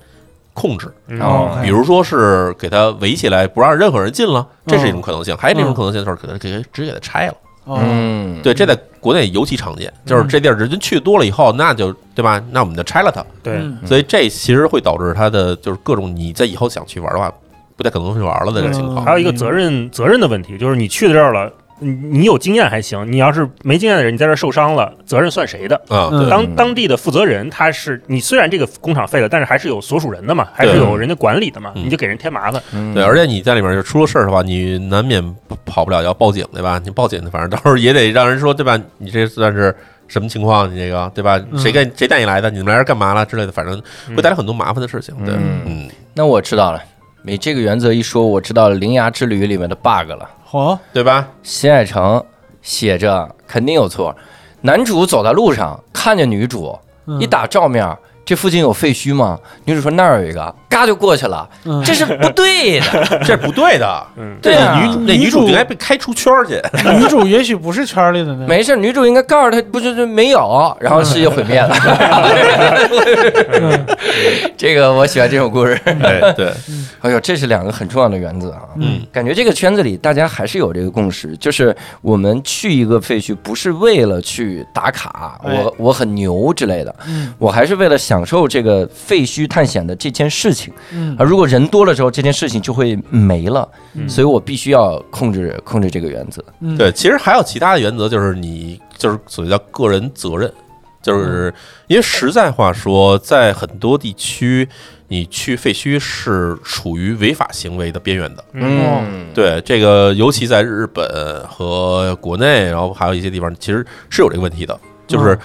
控制，嗯。哦嗯比如说是给它围起来，不让任何人进了，这是一种嗯可能性；还有一种可能性就是可能给它直接给它拆了。哦，嗯，对，这在国内尤其常见，就是这地儿人去多了以后，那就对吧？那我们就拆了它。对，嗯。所以这其实会导致它的就是各种你在以后想去玩的话，不太可能去玩了的这个情况。还有一个责任责任的问题，就是你去到这儿了，你你有经验还行，你要是没经验的人，你在这儿受伤了，责任算谁的？啊，当当地的负责人，他是你虽然这个工厂废了，但是还是有所属人的嘛，还是有人家管理的嘛，嗯你就给人添麻烦。嗯对，而且你在里面就出了事儿的话，你难免跑不了要报警，对吧？你报警，反正到时候也得让人说，对吧？你这算是什么情况？你这个对吧？嗯谁跟谁带你来的？你们来这儿干嘛了之类的，反正会带来很多麻烦的事情。对，嗯嗯，那我知道了。你这个原则一说，我知道了《铃芽之旅》里面的 bug 了。好，对吧？新海诚写着肯定有错，男主走在路上看见女主，嗯一打照面，这附近有废墟吗？女主说那儿有一个，嘎就过去了，嗯这是不对的。[LAUGHS] 这不对的。嗯，对啊女那女女主主应该被开出圈去。[LAUGHS] 女主也许不是圈里的呢，没事，女主应该告诉他，不就是没有，然后世界毁灭了。[LAUGHS] 这个我喜欢这种故事。对对，哎呦，这是两个很重要的原则啊。嗯，感觉这个圈子里大家还是有这个共识，就是我们去一个废墟不是为了去打卡，哎我我很牛之类的，嗯我还是为了享受这个废墟探险的这件事情。嗯。而如果人多了之后，这件事情就会没了，嗯。所以我必须要控制控制这个原则。嗯。对，其实还有其他的原则，就是你就是所谓叫个人责任，就是因为实在话说，在很多地区，你去废墟是处于违法行为的边缘的。嗯，对这个，尤其在日本和国内，然后还有一些地方，其实是有这个问题的，就是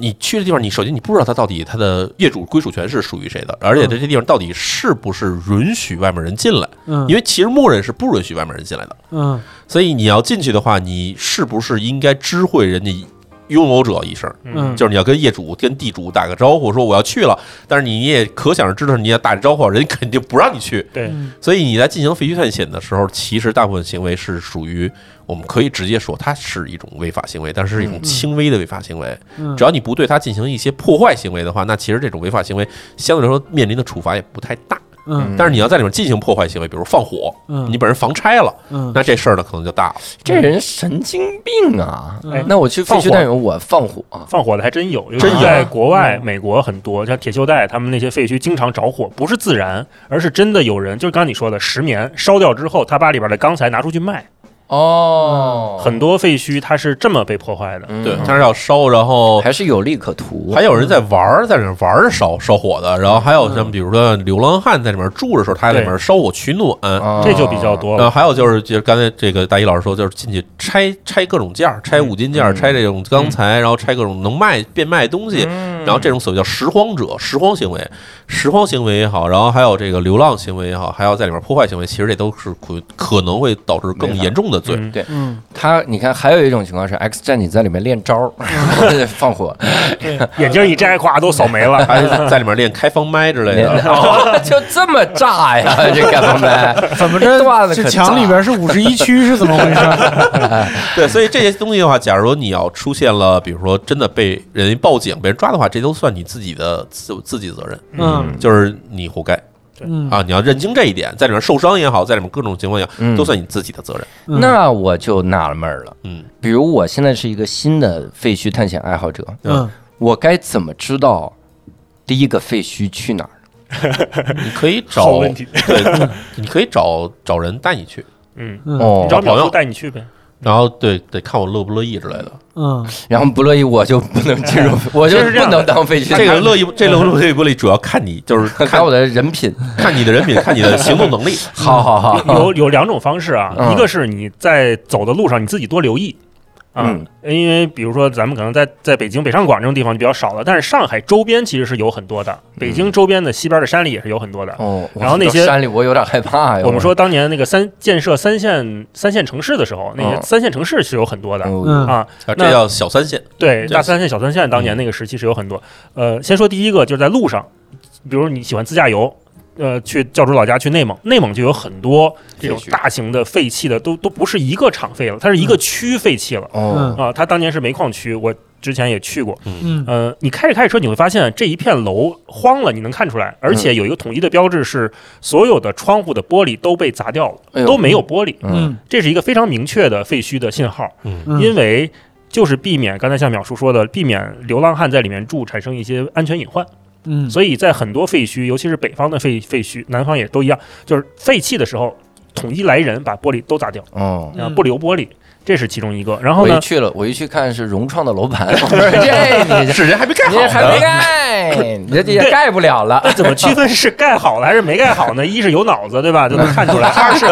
你去的地方，你首先你不知道它到底它的业主归属权是属于谁的，而且这些地方到底是不是允许外面人进来，嗯。因为其实默认是不允许外面人进来的。嗯。所以你要进去的话，你是不是应该知会人家拥有者一声？嗯就是你要跟业主、跟地主打个招呼，说我要去了，但是你也可想而知的是，你要打个招呼，人家肯定不让你去。对，嗯所以你在进行废墟探险的时候，其实大部分行为是属于我们可以直接说它是一种违法行为，但是是一种轻微的违法行为。嗯只要你不对它进行一些破坏行为的话，那其实这种违法行为相对来说面临的处罚也不太大。嗯。但是你要在里面进行破坏行为，比如放火，嗯。你把人房拆了，嗯。那这事儿呢可能就大了。这人神经病啊！哎那我去废墟探险，我放火，放火的还真有，尤真在国外，美国很多，像铁锈带，他们那些废墟经常着火，不是自燃，而是真的有人，就是刚刚你说的石棉烧掉之后，他把里边的钢材拿出去卖。哦，很多废墟它是这么被破坏的。嗯。对，它是要烧，然后还是有利可图。还有人在玩儿，在那儿玩儿烧烧火的，然后还有像比如说流浪汉在里面住的时候，他在里面烧火取暖。哦这就比较多然后了。还有就是，就是刚才这个大一老师说，就是进去拆拆各种件儿，拆五金件儿，嗯。拆这种钢材，然后拆各种能卖变卖东西，嗯。然后这种所谓叫拾荒者、拾荒行为、拾荒行为也好，然后还有这个流浪行为也好，还有在里面破坏行为，其实这都是可可能会导致更严重的罪。对嗯他，你看，还有一种情况是 X 战警在里面练招儿，放火，[LAUGHS] 眼镜一摘，咵都扫没了。还在里面练开放麦之类的。哦，[LAUGHS] 就这么炸呀！这开放麦，[LAUGHS] 怎么着这墙里边是五十一区是怎么回事？对，所以这些东西的话，假如你要出现了，比如说真的被人报警、被人抓的话，这都算你自己的自自己责任，嗯就是你活该嗯啊！你要认清这一点，在里面受伤也好，在里面各种情况下，嗯都算你自己的责任。嗯那我就纳了闷儿了。嗯比如我现在是一个新的废墟探险爱好者，嗯我该怎么知道第一个废墟去哪儿？[LAUGHS] 你可以找好问题。对，你可以找找人带你去，嗯，嗯哦你，找朋友带你去呗。然后对得看我乐不乐意之类的。嗯然后不乐意我就不能进入，[LAUGHS] 我就是这样不能当废墟探险。这个乐意，这乐不乐意不乐意，主要看你就是看看我的人品，看你的人品，[LAUGHS] 看你的行动能力。好好好，有有两种方式啊，嗯一个是你在走的路上你自己多留意。啊嗯，因为比如说咱们可能在在北京北上广这种地方就比较少了，但是上海周边其实是有很多的，北京周边的西边的山里也是有很多的。哦，然后那些山里我有点害怕呀。我们说当年那个三建设三线三线城市的时候，那些嗯三线城市是有很多的啊。啊，那这叫小三线，对，大三线、小三线当年那个时期是有很多。呃，先说第一个，就是在路上，比如你喜欢自驾游，呃，去教主老家去内蒙，内蒙就有很多这种大型的废弃的，都都不是一个厂废了，它是一个区废弃了哦，啊。它当年是煤矿区，我之前也去过。嗯呃，你开着开着车，你会发现这一片楼荒了，你能看出来，而嗯且有一个统一的标志是，所有的窗户的玻璃都被砸掉了，哎都没有玻璃，嗯这是一个非常明确的废墟的信号。嗯嗯因为就是避免刚才像淼叔说的，避免流浪汉在里面住产生一些安全隐患。嗯所以在很多废墟，尤其是北方的废废墟，南方也都一样，就是废弃的时候，统一来人把玻璃都砸掉，哦。不留玻璃，这是其中一个。然后呢，我一去了，我一去看是融创的楼盘，[LAUGHS] 我说这你 [LAUGHS] 是人还没盖好呢，还没盖，你这也盖不了了。[LAUGHS] 那怎么区分是盖好了还是没盖好呢？一是有脑子，对吧，就能看出来；二是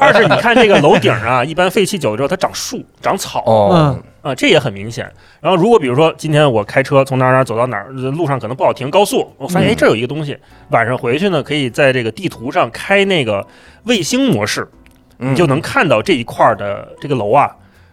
二是你看这个楼顶啊，一般废弃久了之后，它长树、长草。哦，啊，这也很明显。然后，如果比如说今天我开车从哪儿哪儿走到哪儿，呃路上可能不好停，高速，我发现嗯哎这有一个东西，晚上回去呢，可以在这个地图上开那个卫星模式，你你就能看到这一块儿的这个楼啊。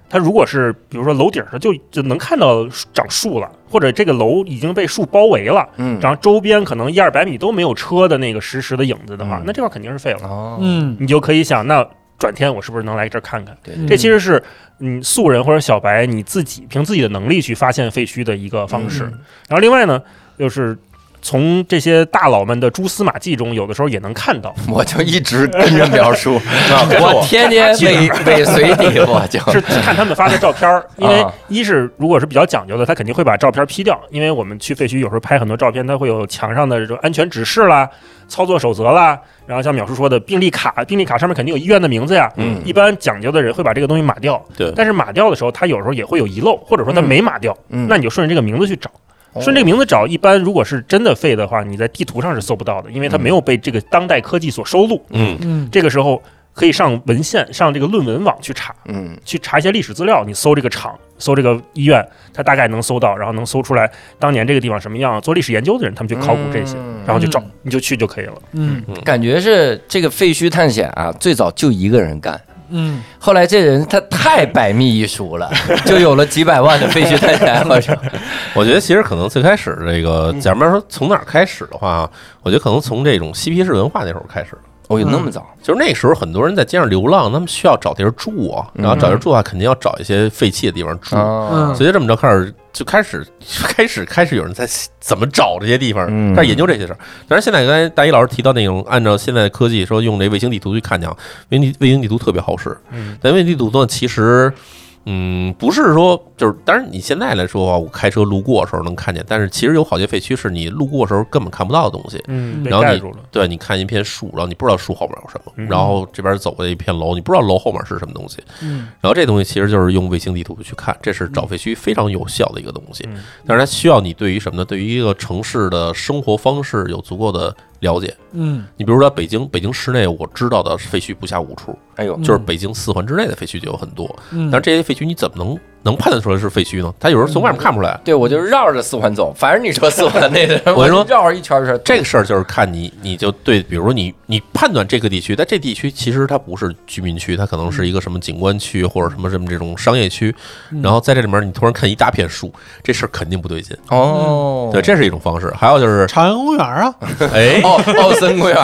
它如果是比如说楼顶上就就能看到长树了，或者这个楼已经被树包围了，嗯然后周边可能一二百米都没有车的那个实时的影子的话嗯，那这块肯定是废了。哦，嗯你就可以想，那转天我是不是能来这儿看看？对嗯这其实是嗯素人或者小白你自己凭自己的能力去发现废墟的一个方式。嗯然后另外呢，就是从这些大佬们的蛛丝马迹中，有的时候也能看到，[LAUGHS] 我就一直跟着描述，[LAUGHS] 我我天天尾 [LAUGHS] 尾随你，我就。是看他们发的照片儿。因为啊。一是如果是比较讲究的，他肯定会把照片 P 掉，因为我们去废墟有时候拍很多照片，它会有墙上的这种安全指示啦、操作守则啦，然后像淼叔说的病历卡，病历卡上面肯定有医院的名字呀。嗯。一般讲究的人会把这个东西码掉，对。但是码掉的时候，他有时候也会有遗漏，或者说它嗯。没码掉，嗯。那你就顺着这个名字去找。顺这个名字找，一般如果是真的废的话，你在地图上是搜不到的，因为它嗯没有被这个当代科技所收录。嗯嗯这个时候可以上文献、上这个论文网去查，嗯去查一些历史资料。你搜这个厂、搜这个医院，它大概能搜到，然后能搜出来当年这个地方什么样。做历史研究的人，他们去考古这些，嗯然后就找嗯，你就去就可以了。嗯感觉是这个废墟探险啊，最早就一个人干。嗯后来这人他太百密一疏了，[LAUGHS] 就有了几百万的废墟探险，好像。[LAUGHS] 我觉得其实可能最开始这个，嗯假如说从哪儿开始的话，我觉得可能从这种嬉皮士文化那时候开始。哦，有那么早？就是那时候很多人在街上流浪，他们需要找地儿住啊，然后找地儿住的话，肯定要找一些废弃的地方住。所以这么着开始就开始 [LAUGHS] 开始开始有人在怎么找这些地方，嗯开始研究这些事儿。但是现在刚才大一老师提到那种按照现在的科技说用这卫星地图去看讲，卫星地卫星地图特别好使。嗯但卫星地图呢，其实。嗯，不是说就是，当然你现在来说啊，我开车路过的时候能看见，但是其实有好些废墟是你路过的时候根本看不到的东西。嗯，然后你。对，你看一片树，然后你不知道树后面有什么，嗯然后这边走过一片楼，你不知道楼后面是什么东西。嗯然后这东西其实就是用卫星地图去看，这是找废墟非常有效的一个东西。嗯但是它需要你对于什么呢？对于一个城市的生活方式有足够的了解。嗯你比如说北京，北京市内我知道的废墟不下五处，哎呦，就是北京四环之内的废墟就有很多。嗯，但是这些废墟你怎么能能判断出来是废墟呢？他有时候从外面看不出来。对我就绕着四环走，反正你说四环内的，[LAUGHS] 我跟你说绕着一圈圈，这个事儿就是看你，你就对，比如说你，你判断这个地区，但这地区其实它不是居民区，它可能是一个什么景观区或者什么什么这种商业区，嗯然后在这里面你突然看一大片树，这事儿肯定不对劲。哦，对，这是一种方式。还有就是，朝阳公园啊，[LAUGHS] 哎，奥奥森公园，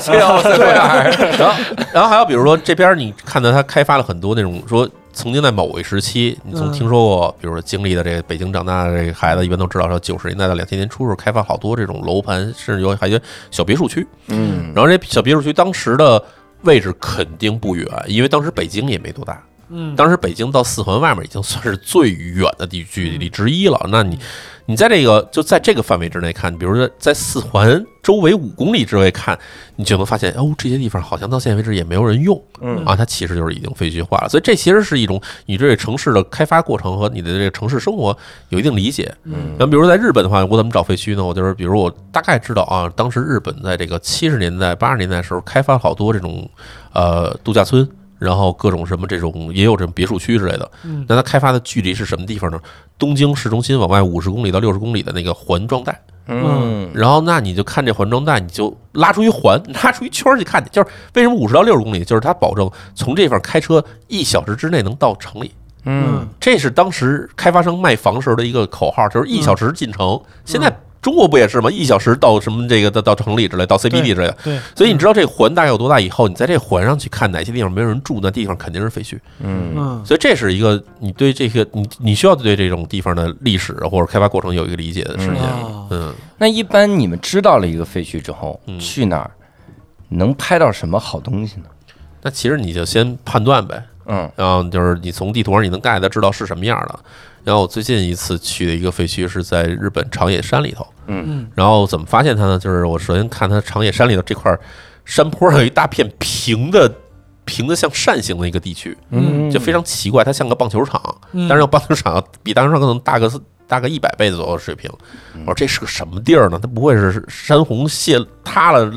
去奥森公园，[LAUGHS] 然后然后还有比如说这边你看到它开发了很多那种说。曾经在某一时期，你曾嗯听说过，比如说经历的这个北京长大的这个孩子，一般都知道说九十年代到两千年初时候开发好多这种楼盘，甚至有还有小别墅区。嗯，然后这小别墅区当时的位置肯定不远，因为当时北京也没多大，嗯当时北京到四环外面已经算是最远的地距离之一了。那你你在这个就在这个范围之内看，比如说在四环周围五公里之外看，你就能发现哦，这些地方好像到现在为止也没有人用，嗯啊，它其实就是已经废墟化了。所以这其实是一种你对城市的开发过程和你的这个城市生活有一定理解。嗯那比如在日本的话，我怎么找废墟呢？我就是比如我大概知道啊，当时日本在这个七十年代、八十年代的时候开发了好多这种呃度假村。然后各种什么这种也有这种别墅区之类的。嗯那它开发的距离是什么地方呢？东京市中心往外五十公里到六十公里的那个环状带。嗯然后那你就看这环状带，你就拉出一环，[LAUGHS] 拉出一圈儿去看去。就是为什么五十到六十公里，就是它保证从这地方开车一小时之内能到城里。嗯这是当时开发商卖房时候的一个口号，就是一小时进城。现在中国不也是吗？一小时到什么这个到到城里之类，到 CBD 之类的。对，所以你知道这环大概有多大以后，你在这环上去看哪些地方没有人住，那地方肯定是废墟。嗯嗯所以这是一个你对这个你你需要对这种地方的历史或者开发过程有一个理解的时间。啊嗯，那一般你们知道了一个废墟之后，嗯去哪儿能拍到什么好东西呢？那其实你就先判断呗，嗯然后就是你从地图上你能大概知道是什么样的。然后我最近一次去的一个废墟是在日本长野山里头，嗯嗯然后怎么发现它呢？就是我首先看它长野山里头这块山坡上有一大片平的、平的像扇形的一个地区，嗯，就非常奇怪，它像个棒球场，嗯但是棒球场比棒球场可能大个大个一百倍左右的水平。我说这是个什么地儿呢？它不会是山洪泄塌了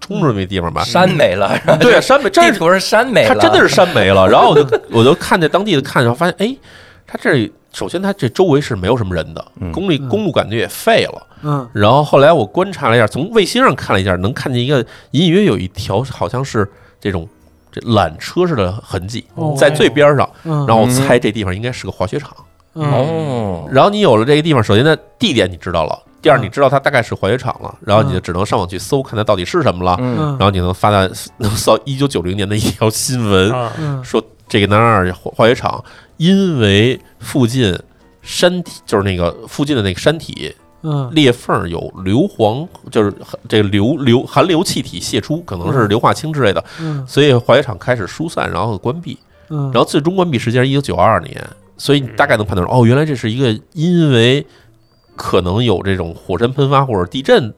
冲出那地方吧？山没了，对啊，山没，[LAUGHS] 真是地图是山没了，它真的是山没了。然后我就我就看见当地的看，然后发现，哎，它这首先它这周围是没有什么人的，嗯。公里公路感觉也废了。嗯。然后后来我观察了一下，从卫星上看了一下，能看见一个隐隐约有一条好像是这种这缆车似的痕迹哦。在最边上。嗯，然后我猜这地方应该是个滑雪场。嗯。哦，然后你有了这个地方，首先呢地点你知道了，第二嗯。你知道它大概是滑雪场了，然后你就只能上网去搜看它到底是什么了。嗯。嗯然后你能发到能搜一九九零年的一条新闻，说这个南二化化学厂因为附近山体就是那个附近的那个山体嗯。裂缝有硫磺，就是这个硫硫含硫气体泄出，可能是硫化氢之类的，嗯。所以化学厂开始疏散，然后关闭，嗯，然后最终关闭时间是一九九二年，所以你大概能判断出哦，原来这是一个因为可能有这种火山喷发或者地震。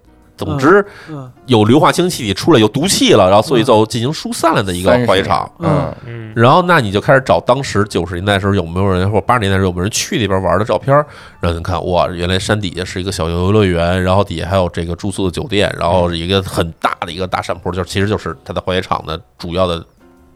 总之，嗯。有硫化氢气体出来，有毒气了，然后所以就进行疏散了的一个滑雪场。嗯。嗯，然后，那你就开始找当时九十年代时候有没有人，或者八十年代时候有没有人去那边玩的照片儿，然后你看，哇，原来山底下是一个小游乐园，然后底下还有这个住宿的酒店，然后一个很大的一个大山坡，就是其实就是它的滑雪场的主要的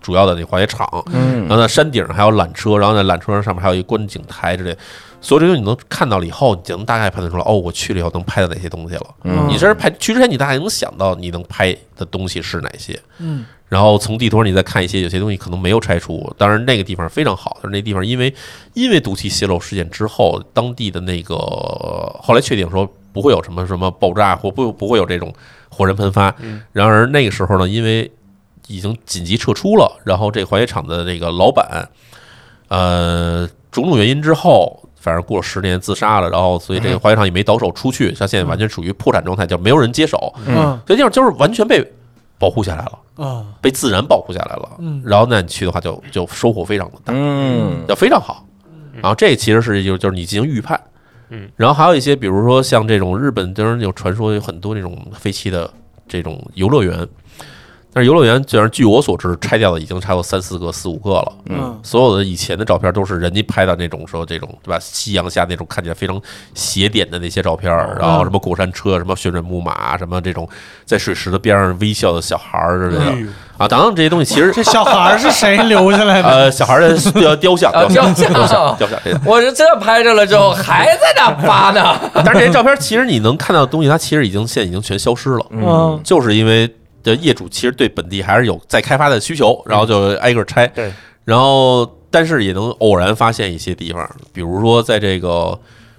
主要的那滑雪场。嗯然后呢，山顶上还有缆车，然后在缆车上上面还有一观景台之类，所有这些东西你能看到了以后，你就能大概判断出来，哦，我去了以后能拍到哪些东西了。嗯你这是拍去之前，你大概能想到你能拍的东西是哪些。嗯然后从地图上你再看一些，有些东西可能没有拆除。当然，那个地方非常好，但是那地方因为因为毒气泄漏事件之后，当地的那个后来确定说不会有什么什么爆炸或不不会有这种火山喷发。嗯然而那个时候呢，因为已经紧急撤出了，然后这滑雪场的那个老板，呃，种种原因之后。反正过了十年自杀了，然后所以这个滑雪场也没倒手出去，他现在完全属于破产状态，就没有人接手，嗯这地方就是完全被保护下来了。啊被自然保护下来了。嗯然后那，你去的话就就收获非常的大，嗯就非常好。然后这其实是就就是你进行预判，嗯，然后还有一些比如说像这种日本就是有传说有很多那种废弃的这种游乐园，但是游乐园就是据我所知拆掉的已经差不多三四个四五个了。嗯所有的以前的照片都是人家拍的那种说这种对吧？夕阳下那种看起来非常斜点的那些照片，然后什么过山车、什么旋转木马、什么这种在水池的边上微笑的小孩儿之类的啊，等等这些东西其实这小孩儿是谁留下来的？呃小孩儿的 [LAUGHS] 雕雕像、啊雕像、雕像雕像、雕像这个。我是这拍着了之后还在那发呢，但是这些照片其实你能看到的东西，它其实已经现在已经全消失了，嗯就是因为的业主其实对本地还是有再开发的需求，然后就挨个拆。对，然后但是也能偶然发现一些地方，比如说在这个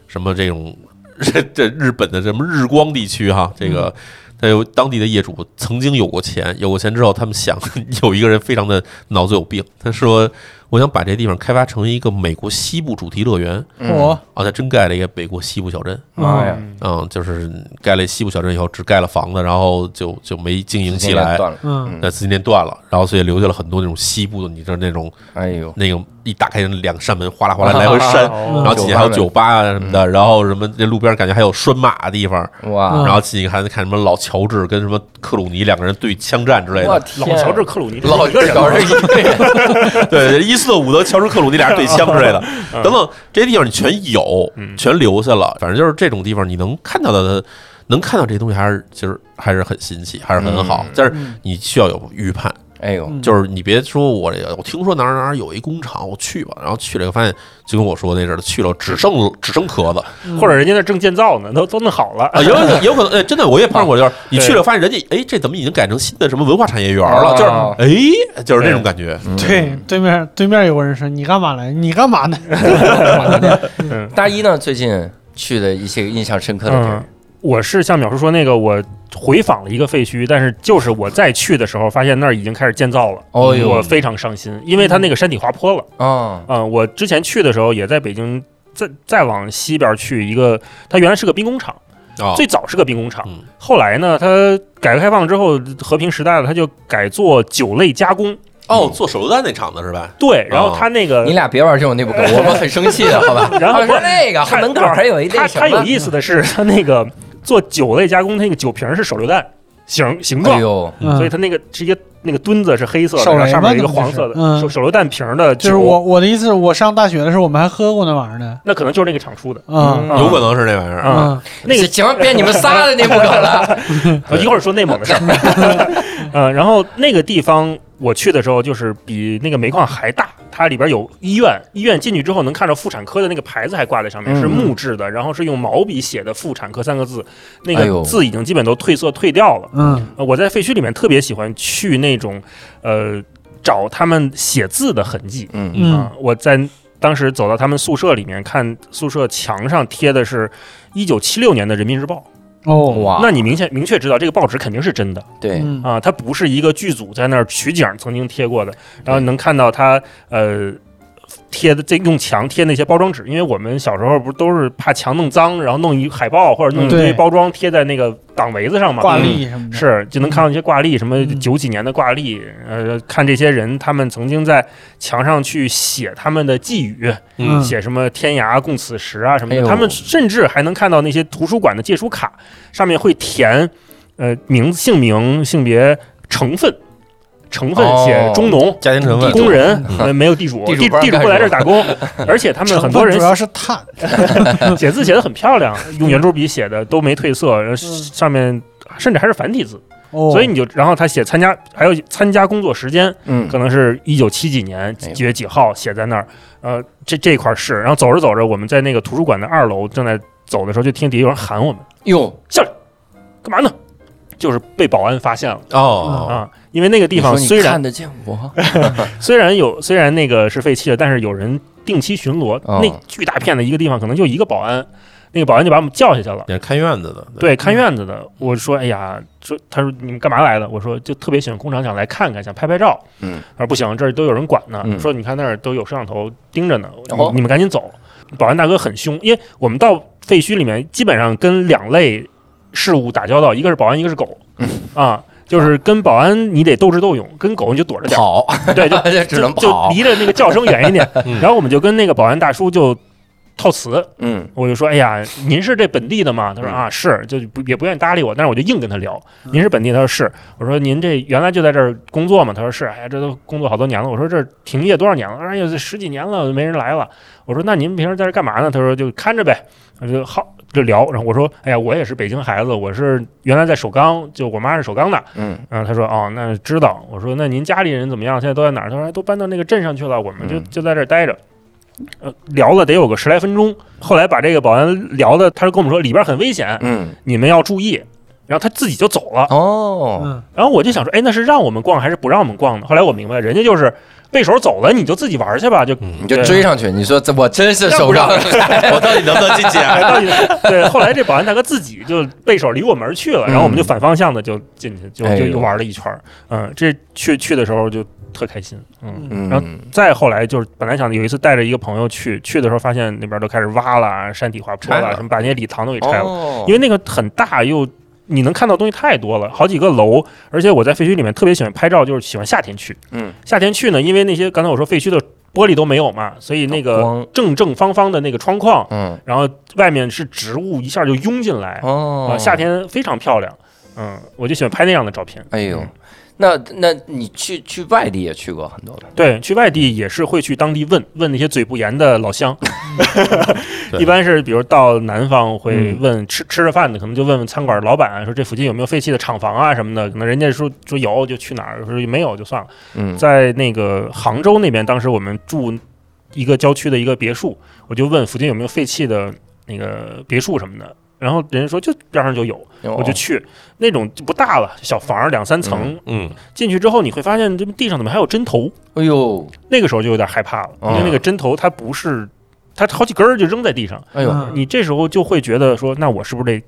什么这种 [LAUGHS] 这日本的什么日光地区哈，这个。他有当地的业主曾经有过钱，有过钱之后，他们想 [LAUGHS] 有一个人非常的脑子有病，他说：“我想把这地方开发成一个美国西部主题乐园。我”啊，他真盖了一个美国西部小镇。妈呀，嗯，就是盖了西部小镇以后，只盖了房子，然后就就没经营起来，断了，嗯。那资金链断了，然后所以留下了很多那种西部的，你知道那种哎呦，那种一打开两扇门，哗啦哗啦来回扇，哦。[LAUGHS] 然后进去还有酒吧啊什么的，然后什么这路边感觉还有拴马的地方，哇，嗯。然后进去还能看什么老乔治跟什么克鲁尼两个人对枪战之类的，老乔治克鲁尼老一个人对一个人，[LAUGHS] 对，伊斯特伍德、乔治克鲁尼俩人对枪之类的，[LAUGHS] 等等这些地方你全有，全留下了，反正就是这种地方你能看到的。能看到这些东西还是其实还是很新奇，还是很好嗯，但是你需要有预判，哎呦，嗯就是你别说我这个，我听说哪儿哪儿有一工厂，我去吧。然后去了发现，就跟我说那似的，去了只剩只剩壳子嗯或者人家那正建造呢，都都弄好了。啊，有有有可能，哎，真的我也碰上过，就是你去了发现人家，哎，这怎么已经改成新的什么文化产业园了？哦就是哎，就是那种感觉。嗯对，对面对面有个人说你干嘛来？你干嘛呢？[LAUGHS] 嗯，大一呢，最近去的一些印象深刻的地儿嗯，我是像淼叔说那个，我回访了一个废墟，但是就是我再去的时候，发现那儿已经开始建造了。我非常伤心，因为它那个山体滑坡了。啊，嗯，我之前去的时候也在北京，再再往西边去一个，它原来是个兵工厂，啊，最早是个兵工厂嗯，后来呢，它改革开放之后，和平时代了，它就改做酒类加工。哦，做手榴弹那厂子是吧？对，然后它那个你俩别玩这种内部梗，我们很生气的，好吧？[LAUGHS] 然后他说那个他门口还有一它它有，意思的是，它那个做酒类加工，它那个酒瓶儿是手榴弹形形状，哎呦，嗯。所以它那个直接那个墩子是黑色的，手然后上面有一个黄色的嗯。手手榴弹瓶儿的，就是我我的意思是，我上大学的时候我们还喝过那玩意儿呢。那可能就是那个厂出的。嗯。嗯。有可能是那玩意儿。啊嗯，那个行，别你们仨的内部梗了，呃 [LAUGHS] 一会儿说内蒙的事儿。呃，[LAUGHS] 然后那个地方我去的时候，就是比那个煤矿还大，它里边有医院，医院进去之后能看到妇产科的那个牌子还挂在上面，嗯是木质的，然后是用毛笔写的“妇产科”三个字，那个字已经基本都褪色褪掉了。嗯。呃我在废墟里面特别喜欢去那种呃找他们写字的痕迹。嗯。嗯。啊，我在当时走到他们宿舍里面，看宿舍墙上贴的是一九七六年的《人民日报》，哦。哇，那你明显明确知道这个报纸肯定是真的。对，嗯。啊，它不是一个剧组在那儿取景曾经贴过的，然后能看到它呃。贴的这用墙贴那些包装纸，因为我们小时候不都是怕墙弄脏，然后弄一海报或者弄一堆包装贴在那个挡围子上嘛。挂历什么的。是，就能看到一些挂历，什么嗯九几年的挂历，呃，看这些人他们曾经在墙上去写他们的寄语，嗯写什么“天涯共此时”啊什么的。哎他们甚至还能看到那些图书馆的借书卡，上面会填呃名字、姓名、性别、成分。成分哦写中农、家庭成分工人，呃，没有地主，地主地主不来这儿打工，[LAUGHS] 而且他们很多人主要是碳，[LAUGHS] 写字写的很漂亮，用圆珠笔写的都没褪色，然后上面甚至还是繁体字。哦，所以你就，然后他写参加，还有参加工作时间，嗯可能是一九七几年几月几号写在那儿，呃，这这一块是，然后走着走着，我们在那个图书馆的二楼正在走的时候，就听底下有人喊我们哟，下来，干嘛呢？就是被保安发现了哦，啊，因为那个地方虽然看得见我，[LAUGHS] 虽然有虽然那个是废弃的，但是有人定期巡逻，哦那巨大片的一个地方可能就一个保安，那个保安就把我们叫下去了。也是看院子的，对，看院子的，我说，哎呀，说，他说你们干嘛来的？我说就特别喜欢工厂，想来看看，想拍拍照。嗯，他说不行，这儿都有人管呢。嗯说你看那儿都有摄像头盯着呢，哦你你们赶紧走。保安大哥很凶，因为我们到废墟里面，基本上跟两类事物打交道，一个是保安，一个是狗。嗯啊，就是跟保安你得斗智斗勇，跟狗你就躲着点。跑，对，就 [LAUGHS] 只能就跑，离着那个叫声远一点。嗯 [LAUGHS] 然后我们就跟那个保安大叔就套词，嗯我就说，哎呀，您是这本地的吗？他说嗯啊，是，就不也不愿意搭理我，但是我就硬跟他聊，您是本地？他说是。我说您这原来就在这儿工作吗？他说是。哎呀，这都工作好多年了。我说这停业多少年了？哎呀，这十几年了，没人来了。我说那您平时在这儿干嘛呢？他说就看着呗。我就好就聊，然后我说，哎呀，我也是北京孩子，我是原来在首钢，就我妈是首钢的。嗯然后他说哦，那知道。我说那您家里人怎么样？现在都在哪儿？他说哎都搬到那个镇上去了，我们就嗯就在这儿待着。呃，聊了得有个十来分钟，后来把这个保安聊的，他就跟我们说里边很危险，嗯，你们要注意。然后他自己就走了，哦，嗯，然后我就想说，哎，那是让我们逛还是不让我们逛呢？后来我明白，人家就是背手走了，你就自己玩去吧，就嗯你就追上去，你说这我真是手上，[LAUGHS] 我到底能不能进去哎，啊？[LAUGHS] 到底对，后来这保安大哥自己就背手离我们而去了，然后我们就反方向的就进去，就就又玩了一圈。嗯，这去去的时候就特开心。嗯，嗯，然后再后来就是本来想有一次带着一个朋友去，去的时候发现那边都开始挖了，山体滑坡了，了什么把那些礼堂都给拆了，哦，因为那个很大又。你能看到东西太多了，好几个楼，而且我在废墟里面特别喜欢拍照，就是喜欢夏天去。嗯，夏天去呢，因为那些刚才我说废墟的玻璃都没有嘛，所以那个正正方方的那个窗框，嗯然后外面是植物，一下就拥进来，哦啊，，夏天非常漂亮。嗯，我就喜欢拍那样的照片。哎呦嗯。那那你去去外地也去过很多吧？对，去外地也是会去当地问问那些嘴不严的老乡，[LAUGHS] 对一般是比如到南方会嗯问吃吃着饭的，可能就问问餐馆老板说这附近有没有废弃的厂房啊什么的，可能人家说说有就去哪儿，说没有就算了。嗯，在那个杭州那边，当时我们住一个郊区的一个别墅，我就问附近有没有废弃的那个别墅什么的，然后人家说就边上就有，我就去，那种就不大了，小房两三层，嗯，进去之后你会发现这地上怎么还有针头，哎呦，那个时候就有点害怕了，因为那个针头它不是。它好几根儿就扔在地上，哎呦，嗯你这时候就会觉得说，那我是不是得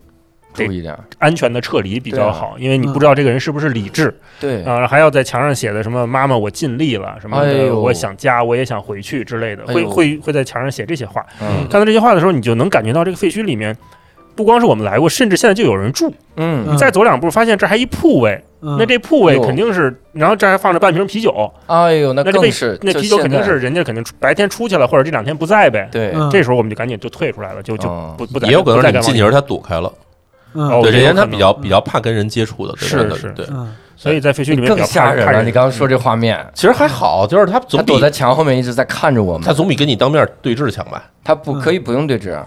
注意点，安全的撤离比较好？因为你不知道这个人是不是理智对，啊，还要在墙上写的什么“妈妈，我尽力了”什么我想家，我也想回去之类的，会会会在墙上写这些话。嗯看到这些话的时候，你就能感觉到这个废墟里面，不光是我们来过，甚至现在就有人住。嗯。你再走两步，发现这还一铺位，嗯。那这铺位肯定是，然后这还放着半瓶啤酒，哎呦，那那那啤酒肯定是人家肯定白天出去了，或者这两天不在呗。对，嗯。这时候我们就赶紧就退出来了，就就哦不不再也有可能是你进去时他躲开了，嗯。哦对，这些人他比较比较怕跟人接触的，对是是。对对。嗯所以在废墟里面更吓人了。你刚刚说这画面，其实还好，就是他他总比躲在墙后面一直在看着我们，他总比跟你当面对峙强吧？他不可以不用对峙啊，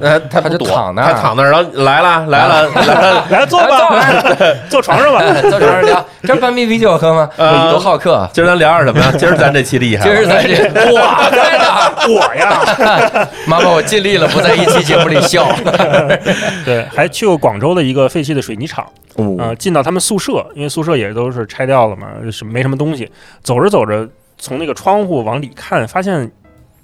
他 [LAUGHS] 他他就躲躺那儿他躺那儿，然后来了来了来了，[LAUGHS] 来坐吧，[LAUGHS] 坐床上吧。坐床上聊，这半瓶啤酒喝吗？呃多好客。今儿咱聊点什么呀？今儿咱这期厉害，今儿咱这，我，在哪儿？我呀，妈妈，我尽力了，不在一期节目里笑。对，还去过广州的一个废弃的水泥厂，哦啊，进到他们宿舍，因为宿舍也都是拆掉了嘛，是没什么东西。走着走着，从那个窗户往里看，发现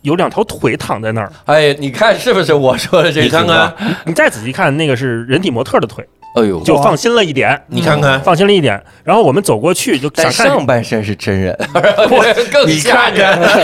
有两条腿躺在那儿。哎，你看是不是我说的这？你看看，，你再仔细看，那个是人体模特的腿，哎呦，就放心了一点，你看看，放心了一点。然后我们走过去就看上半身是真人，更 [LAUGHS] 你吓看人。看，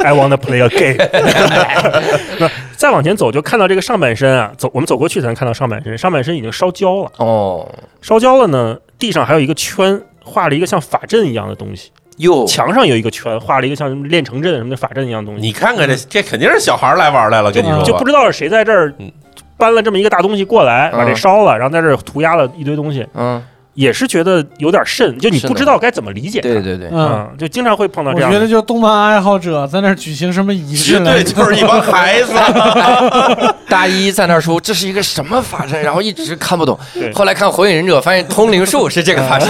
[LAUGHS] I wanna play a game [LAUGHS] 再往前走，就看到这个上半身啊，走我们走过去才能看到上半身，上半身已经烧焦了。哦，烧焦了呢，地上还有一个圈，画了一个像法阵一样的东西，哟，墙上有一个圈，画了一个像什么练成阵什么的法阵一样的东西。你看看这这肯定是小孩来玩来了，跟你说。就不知道是谁在这儿嗯。搬了这么一个大东西过来，把这嗯烧了，然后在这儿涂鸦了一堆东西，嗯，也是觉得有点慎，就你不知道该怎么理解。对对对，嗯，嗯，就经常会碰到这样我。觉得就动漫爱好者在那儿举行什么仪式对就是一帮孩子，[LAUGHS] 大一在那儿说这是一个什么法阵，然后一直看不懂。[LAUGHS] 后来看《火影忍者》，发现通灵术是这个法阵，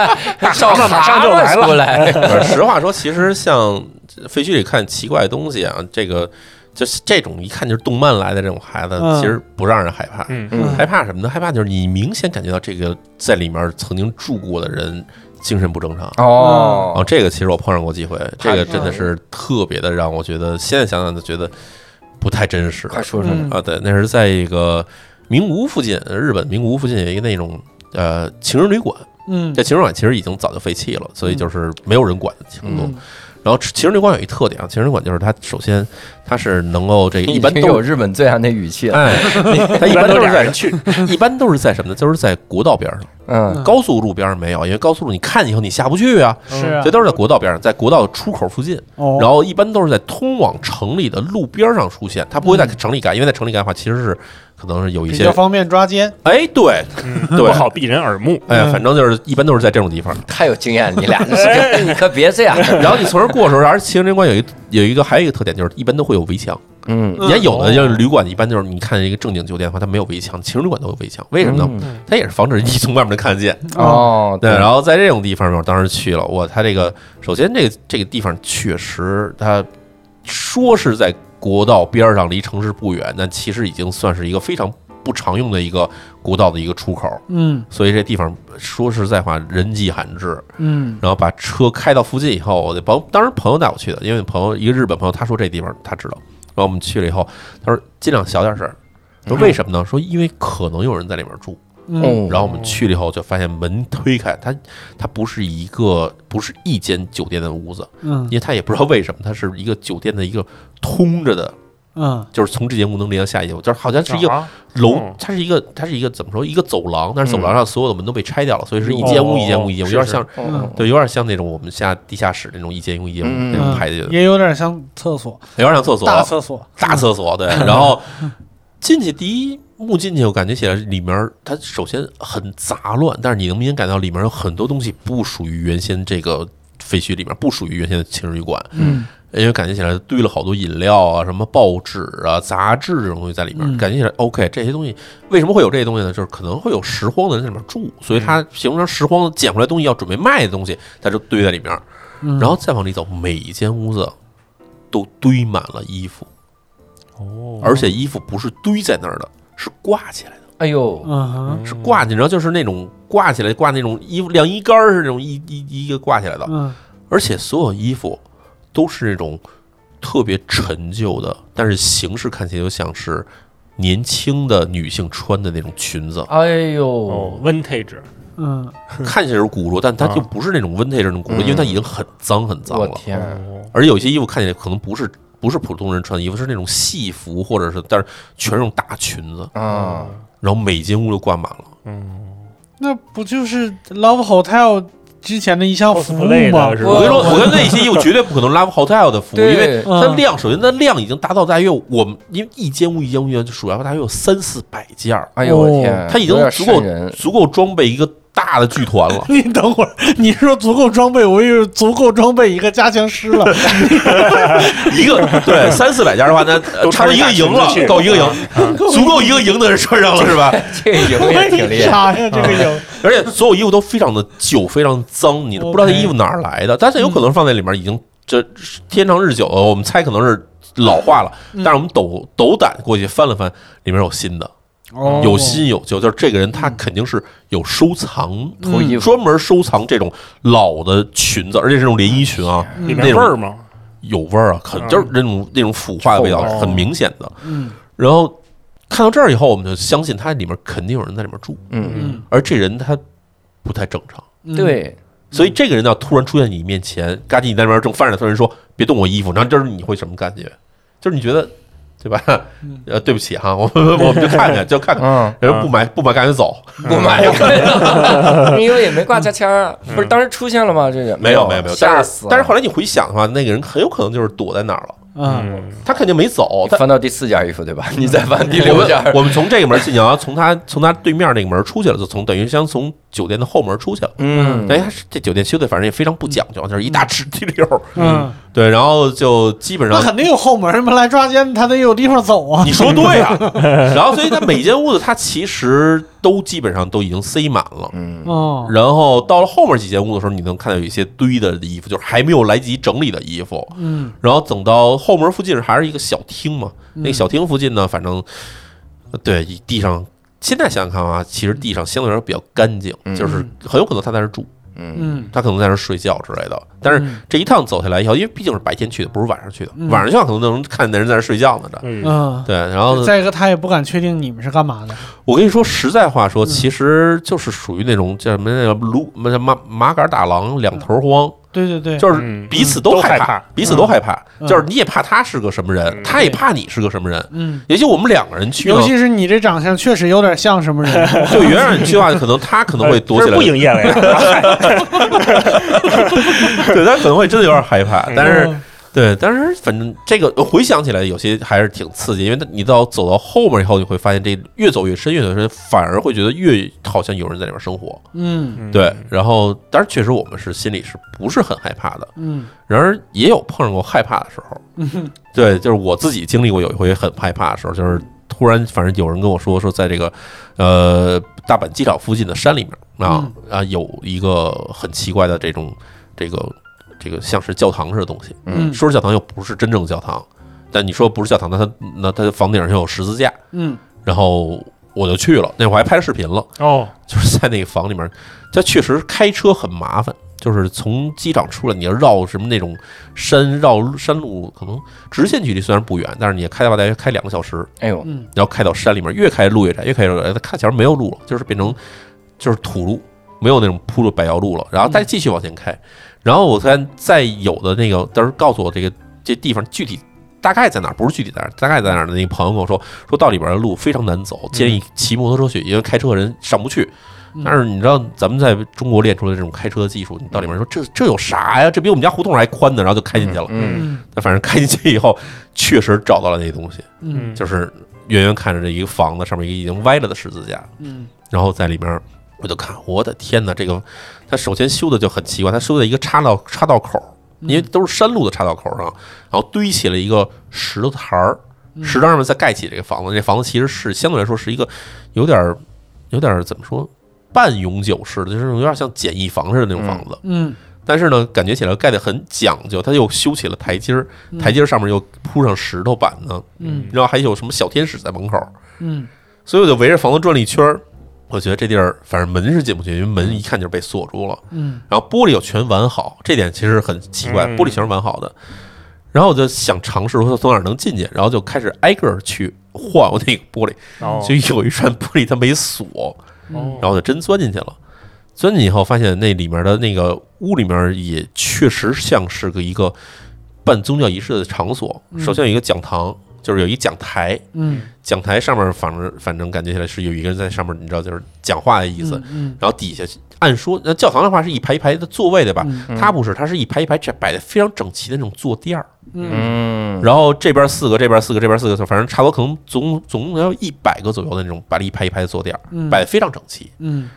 [LAUGHS] 上蛤蟆马上就来了。实话说，其实像废墟里看奇怪的东西啊，这个就是这种一看就是动漫来的这种孩子，嗯其实不让人害怕。嗯，嗯害怕什么呢？害怕就是你明显感觉到这个在里面曾经住过的人精神不正常。哦，哦，这个其实我碰上过几回，这个真的是特别的让我觉得，现在想想都觉得不太真实快说说。嗯啊。对，那是在一个名古屋附近，日本名古屋附近有一个那种呃情人旅馆，嗯这情人旅馆其实已经早就废弃了，所以就是没有人管的程度。嗯然后情人旅馆有一特点啊，情人旅馆就是它首先它是能够这个一般都有日本最爱那语气了。哎，[LAUGHS] 它一一般都是在人去，一般都是在什么呢？就是在国道边上，嗯，高速路边上没有，因为高速路你看以后你下不去啊，是啊所以都是在国道边上，在国道出口附近。哦，然后一般都是在通往城里的路边上出现，它不会在城里干，因为在城里干的话，其实是可能是有一些比较方便抓奸，哎，对，嗯对不好避人耳目。哎，嗯反正就是一般都是在这种地方。太有经验了，你俩这是个，你可别这样。[LAUGHS] 然后你从这儿过的时候，而且情人旅馆有一有一个还有一个特点，就是一般都会有围墙。嗯，你看有的就是旅馆，一般就是你看一个正经酒店的话，它没有围墙，情人旅馆都有围墙，为什么呢？嗯它也是防止你从外面能看得见。哦，对，然后在这种地方呢，我当时去了，哇它这个首先这个这个地方确实，它说是在国道边上，离城市不远，但其实已经算是一个非常不常用的一个国道的一个出口，嗯所以这地方说实在话人迹罕至。嗯然后把车开到附近以后，我的朋当时朋友带我去的，因为朋友一个日本朋友，他说这地方他知道，然后我们去了以后，他说尽量小点声儿。说为什么呢？说因为可能有人在里面住，嗯。哦，然后我们去了以后，就发现门推开，它它不是一个不是一间酒店的屋子，嗯。因为它也不知道为什么，它是一个酒店的一个通着的，嗯。就是从这间屋能连到下一间屋，就是好像是一个啊楼哦，它是一个它是一个怎么说一个走廊，但是走廊上所有的门都被拆掉了，所以是一哦间屋一间屋一间屋，有点像哦对，有点像那种我们下地下室那种一间屋一间屋嗯那种嗯。排的，也有点像厕所，有点像厕所，大厕所，大厕所对，然后进去第一幕进去，我感觉起来里面它首先很杂乱，但是你能明显感到里面有很多东西不属于原先这个废墟里面，不属于原先的情人旅馆，嗯因为感觉起来堆了好多饮料啊、什么报纸啊、杂志这种东西在里面，嗯感觉起来 OK。这些东西为什么会有这些东西呢？就是可能会有拾荒的人在里面住，所以他形成拾荒捡回来东西要准备卖的东西，他就堆在里面。嗯，然后再往里走，每一间屋子都堆满了衣服，哦。而且衣服不是堆在那儿的，是挂起来的。哎呦，嗯哼。是挂起来，然后就是那种挂起来挂那种衣服晾衣杆儿是那种一一一个挂起来的，嗯。而且所有衣服都是那种特别陈旧的，但是形式看起来又像是年轻的女性穿的那种裙子，哎哦呦，，vintage，嗯。看起来是古着，但它就不是那种 vintage 那种古着，嗯。因为它已经很脏很脏了。我天，哦，而有些衣服看起来可能不是不是普通人穿的衣服，是那种戏服，或者是但是全是那种大裙子，啊，然后每间屋都挂满了。嗯，那不就是 Love Hotel 之前的一项服务吗？是吧？我跟你说，我跟那些衣服绝对不可能 Love Hotel 的服务，因为它量，首先它量已经达到大约我们因为一间屋一间屋就数来大约有三四百件儿，哎呦我哦天，它已经足够足够装备一个大的剧团了。[LAUGHS] 你等会儿，你说足够装备，我以为足够装备一个加强师了。[LAUGHS] 一个对三四百家的话，那差不多一个营了够一个营，足够一个营的人穿上了是吧？[LAUGHS] 这个营也挺厉害，啥呀？这个营而且所有衣服都非常的旧，非常脏，你都不知道这衣服哪儿来的，但是有可能放在里面已经这天长日久了，我们猜可能是老化了，但是我们斗斗胆过去翻了翻，里面有新的。哦。有新有旧，就是这个人他肯定是有收藏，专门收藏这种老的裙子，而且是这种连衣裙啊，里那种面味儿吗？有味儿啊，很就是那种那种腐化的味道，很明显的。嗯。然后看到这儿以后，我们就相信他里面肯定有人在里面住，嗯，嗯而这人他不太正常，嗯。对，所以这个人要突然出现你面前，嘎叽你在那边正翻着，突然说别动我衣服，然后这时你会什么感觉？就是你觉得对吧？呃，对不起哈，我们我们就看看，就看看。嗯，人不买不买，赶紧走。不买，[LAUGHS] 因为也没挂价签儿，不是当时出现了吗？这个没有没有没有，但是吓死！但是后来你回想的话，那个人很有可能就是躲在哪儿了，嗯嗯，他肯定没走。他翻到第四件衣服对吧？你再翻第六件，我们从这个门进去，然后从他从他对面那个门出去了，就从等于像从酒店的后门出去了。嗯，哎，这酒店修的，反正也非常不讲究，就是一大直地溜儿。嗯，对，然后就基本上那肯定有后门嘛，来抓奸他得有地方走啊。[LAUGHS] 你说对啊。[LAUGHS] 然后所以他每间屋子，他其实都基本上都已经塞满了。嗯，哦，然后到了后面几间屋的时候，你能看到有一些堆的衣服，就是还没有来及整理的衣服。嗯然后等到后门附近还是一个小厅嘛，嗯那个小厅附近呢，反正呃对地上，现在想想看啊，其实地上相对来说比较干净，嗯。就是很有可能他在那儿住，他可能在那儿睡觉之类的。但是嗯这一趟走下来以后，因为毕竟是白天去的，不是晚上去的，嗯。晚上去可能能看见人在那儿睡觉呢的。嗯，嗯，对，然后再一个他也不敢确定你们是干嘛的。我跟你说，实在话说，嗯。其实就是属于那种叫什么那个卢马马马杆打狼两头慌，对对对，就是嗯彼此都害怕彼此都害怕，嗯就是你也怕他是个什么人，嗯他也怕你是个什么人。嗯，也就我们两个人去尤，其是你这长相确实有点像什么人。[LAUGHS] 就远远你去的话，可能他可能会躲起来 [LAUGHS] 不，营业了呀？[LAUGHS] 对他可能会真的有点害怕。但是嗯对，但是反正这个回想起来，有些还是挺刺激，因为你到走到后面以后，你会发现这越走越深，越走越深，反而会觉得越好像有人在里面生活。嗯。对，然后但是确实我们是心里是不是很害怕的，嗯。然而也有碰上过害怕的时候。嗯 [LAUGHS] 对，就是我自己经历过有一回很害怕的时候，就是突然反正有人跟我说说，在这个呃大阪机场附近的山里面啊、啊有一个很奇怪的这种这个这个像是教堂似的东西，嗯。说是教堂又不是真正教堂，但你说不是教堂，那它那它房顶上有十字架，嗯。然后我就去了，那会儿还拍视频了。哦，[LAUGHS] 就是在那个房里面，它确实开车很麻烦，就是从机场出来，你要绕什么那种山绕山路，可能直线距离虽然不远，但是你开的话大约开两个小时，哎呦，嗯。然后开到山里面，越开路越窄，越开越窄，它看前面没有路了，就是变成就是土路，没有那种铺的柏油路了，然后再继续往前开，然后我看再有的那个当时告诉我这个这地方具体。大概在哪儿？不是具体在哪儿，大概在哪儿的那个朋友跟我说，说到里边的路非常难走，建议骑摩托车去，因为开车的人上不去。嗯但是你知道咱们在中国练出来的这种开车的技术，你到里面说这这有啥呀？这比我们家胡同还宽呢，然后就开进去了。嗯嗯反正开进去以后，确实找到了那东西，嗯就是远远看着这一个房子上面一个已经歪了的十字架，嗯然后在里面我就看，我的天哪，这个他首先修的就很奇怪，他修在一个岔道岔道口，因为都是山路的岔道口上，然后堆起了一个石头台儿，石头上面再盖起这个房子。这房子其实是相对来说是一个有点儿有点儿怎么说半永久式的，就是有点像简易房似的那种房子。嗯但是呢，感觉起来盖得很讲究，它又修起了台阶儿，台阶儿上面又铺上石头板呢，嗯然后还有什么小天使在门口，嗯所以我就围着房子转了一圈儿。我觉得这地儿反正门是进不去，因为门一看就是被锁住了。嗯然后玻璃又全完好，这点其实很奇怪，嗯玻璃全是完好的。然后我就想尝试说从哪儿能进去，然后就开始挨个儿去换我那个玻璃，哦就有一扇玻璃它没锁，哦然后我就真钻进去了。钻进去以后，发现那里面的那个屋里面也确实像是个一个办宗教仪式的场所。嗯首先有一个讲堂，就是有一讲台，嗯讲台上面反正反正感觉起来是有一个人在上面，你知道就是讲话的意思。嗯然后底下按说，那教堂的话是一排一排的座位对吧？嗯它不是，它是一排一排这摆的非常整齐的那种坐垫儿。嗯嗯，然后这边四个，这边四个，这边四个，反正差不多可能总总共要一百个左右的那种摆了一排一排的坐垫儿，嗯摆的非常整齐。嗯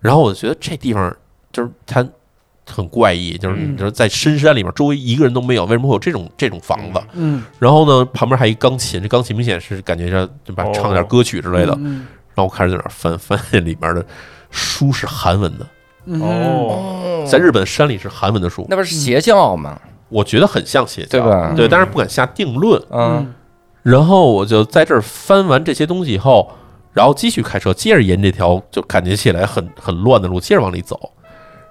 然后我就觉得这地方就是它很怪异，就是嗯。你说在深山里面，周围一个人都没有，为什么会有这种这种房子？嗯。然后呢，旁边还有一钢琴，这钢琴明显是感觉像对吧，哦。唱点歌曲之类的。嗯然后我开始在那儿翻，发现里面的书是韩文的，嗯。哦，在日本山里是韩文的书，那不是邪教吗？我觉得很像邪教，对吧？对，但是不敢下定论。嗯。然后我就在这儿翻完这些东西以后，然后继续开车，接着沿这条就感觉起来很很乱的路，接着往里走。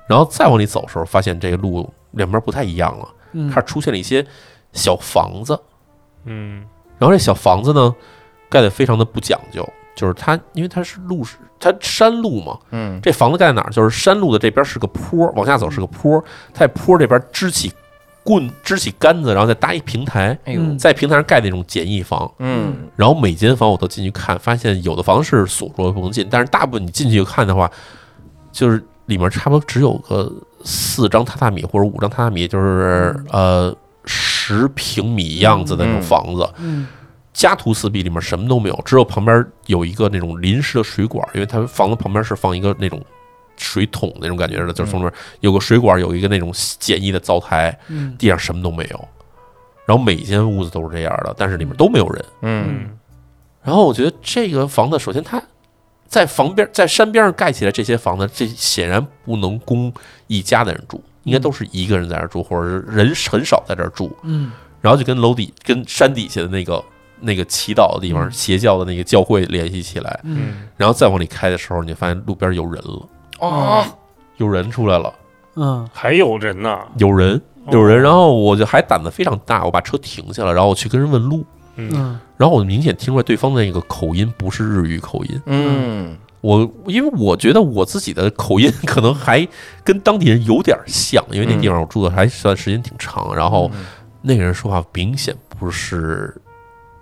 然后再往里走的时候，发现这个路两边不太一样了，嗯开始出现了一些小房子。嗯然后这小房子呢，盖得非常的不讲究，就是它因为它是路是它山路嘛，嗯这房子盖在哪儿？就是山路的这边是个坡，往下走是个坡，它在坡这边支起棍、支起杆子，然后再搭一平台，哎呦嗯在平台上盖那种简易房。嗯然后每间房我都进去看，发现有的房是锁住了不能进，但是大部分你进去看的话，就是里面差不多只有个四张榻榻米或者五张榻榻米，就是呃十平米样子的那种房子。嗯家徒四壁，里面什么都没有，只有旁边有一个那种临时的水管，因为它房子旁边是放一个那种水桶那种感觉似的，就是从那边有个水管，有一个那种简易的灶台，嗯地上什么都没有。然后每间屋子都是这样的，但是里面都没有人。然后我觉得这个房子，首先它在房边在山边上盖起来这些房子，这显然不能供一家的人住，应该都是一个人在这儿住，或者是人很少在这儿住。嗯。然后就跟楼底、跟山底下的那个那个祈祷的地方、嗯。邪教的那个教会联系起来，嗯。嗯然后再往里开的时候，你就发现路边有人了，哦，有人出来了，嗯。还有人呢，有人，哦有人。然后我就还胆子非常大，我把车停下了，然后我去跟人问路，嗯。嗯。然后我明显听出来对方的那个口音不是日语口音，嗯。我因为我觉得我自己的口音可能还跟当地人有点像，因为那地方我住的还算时间挺长，然后那个人说话明显不是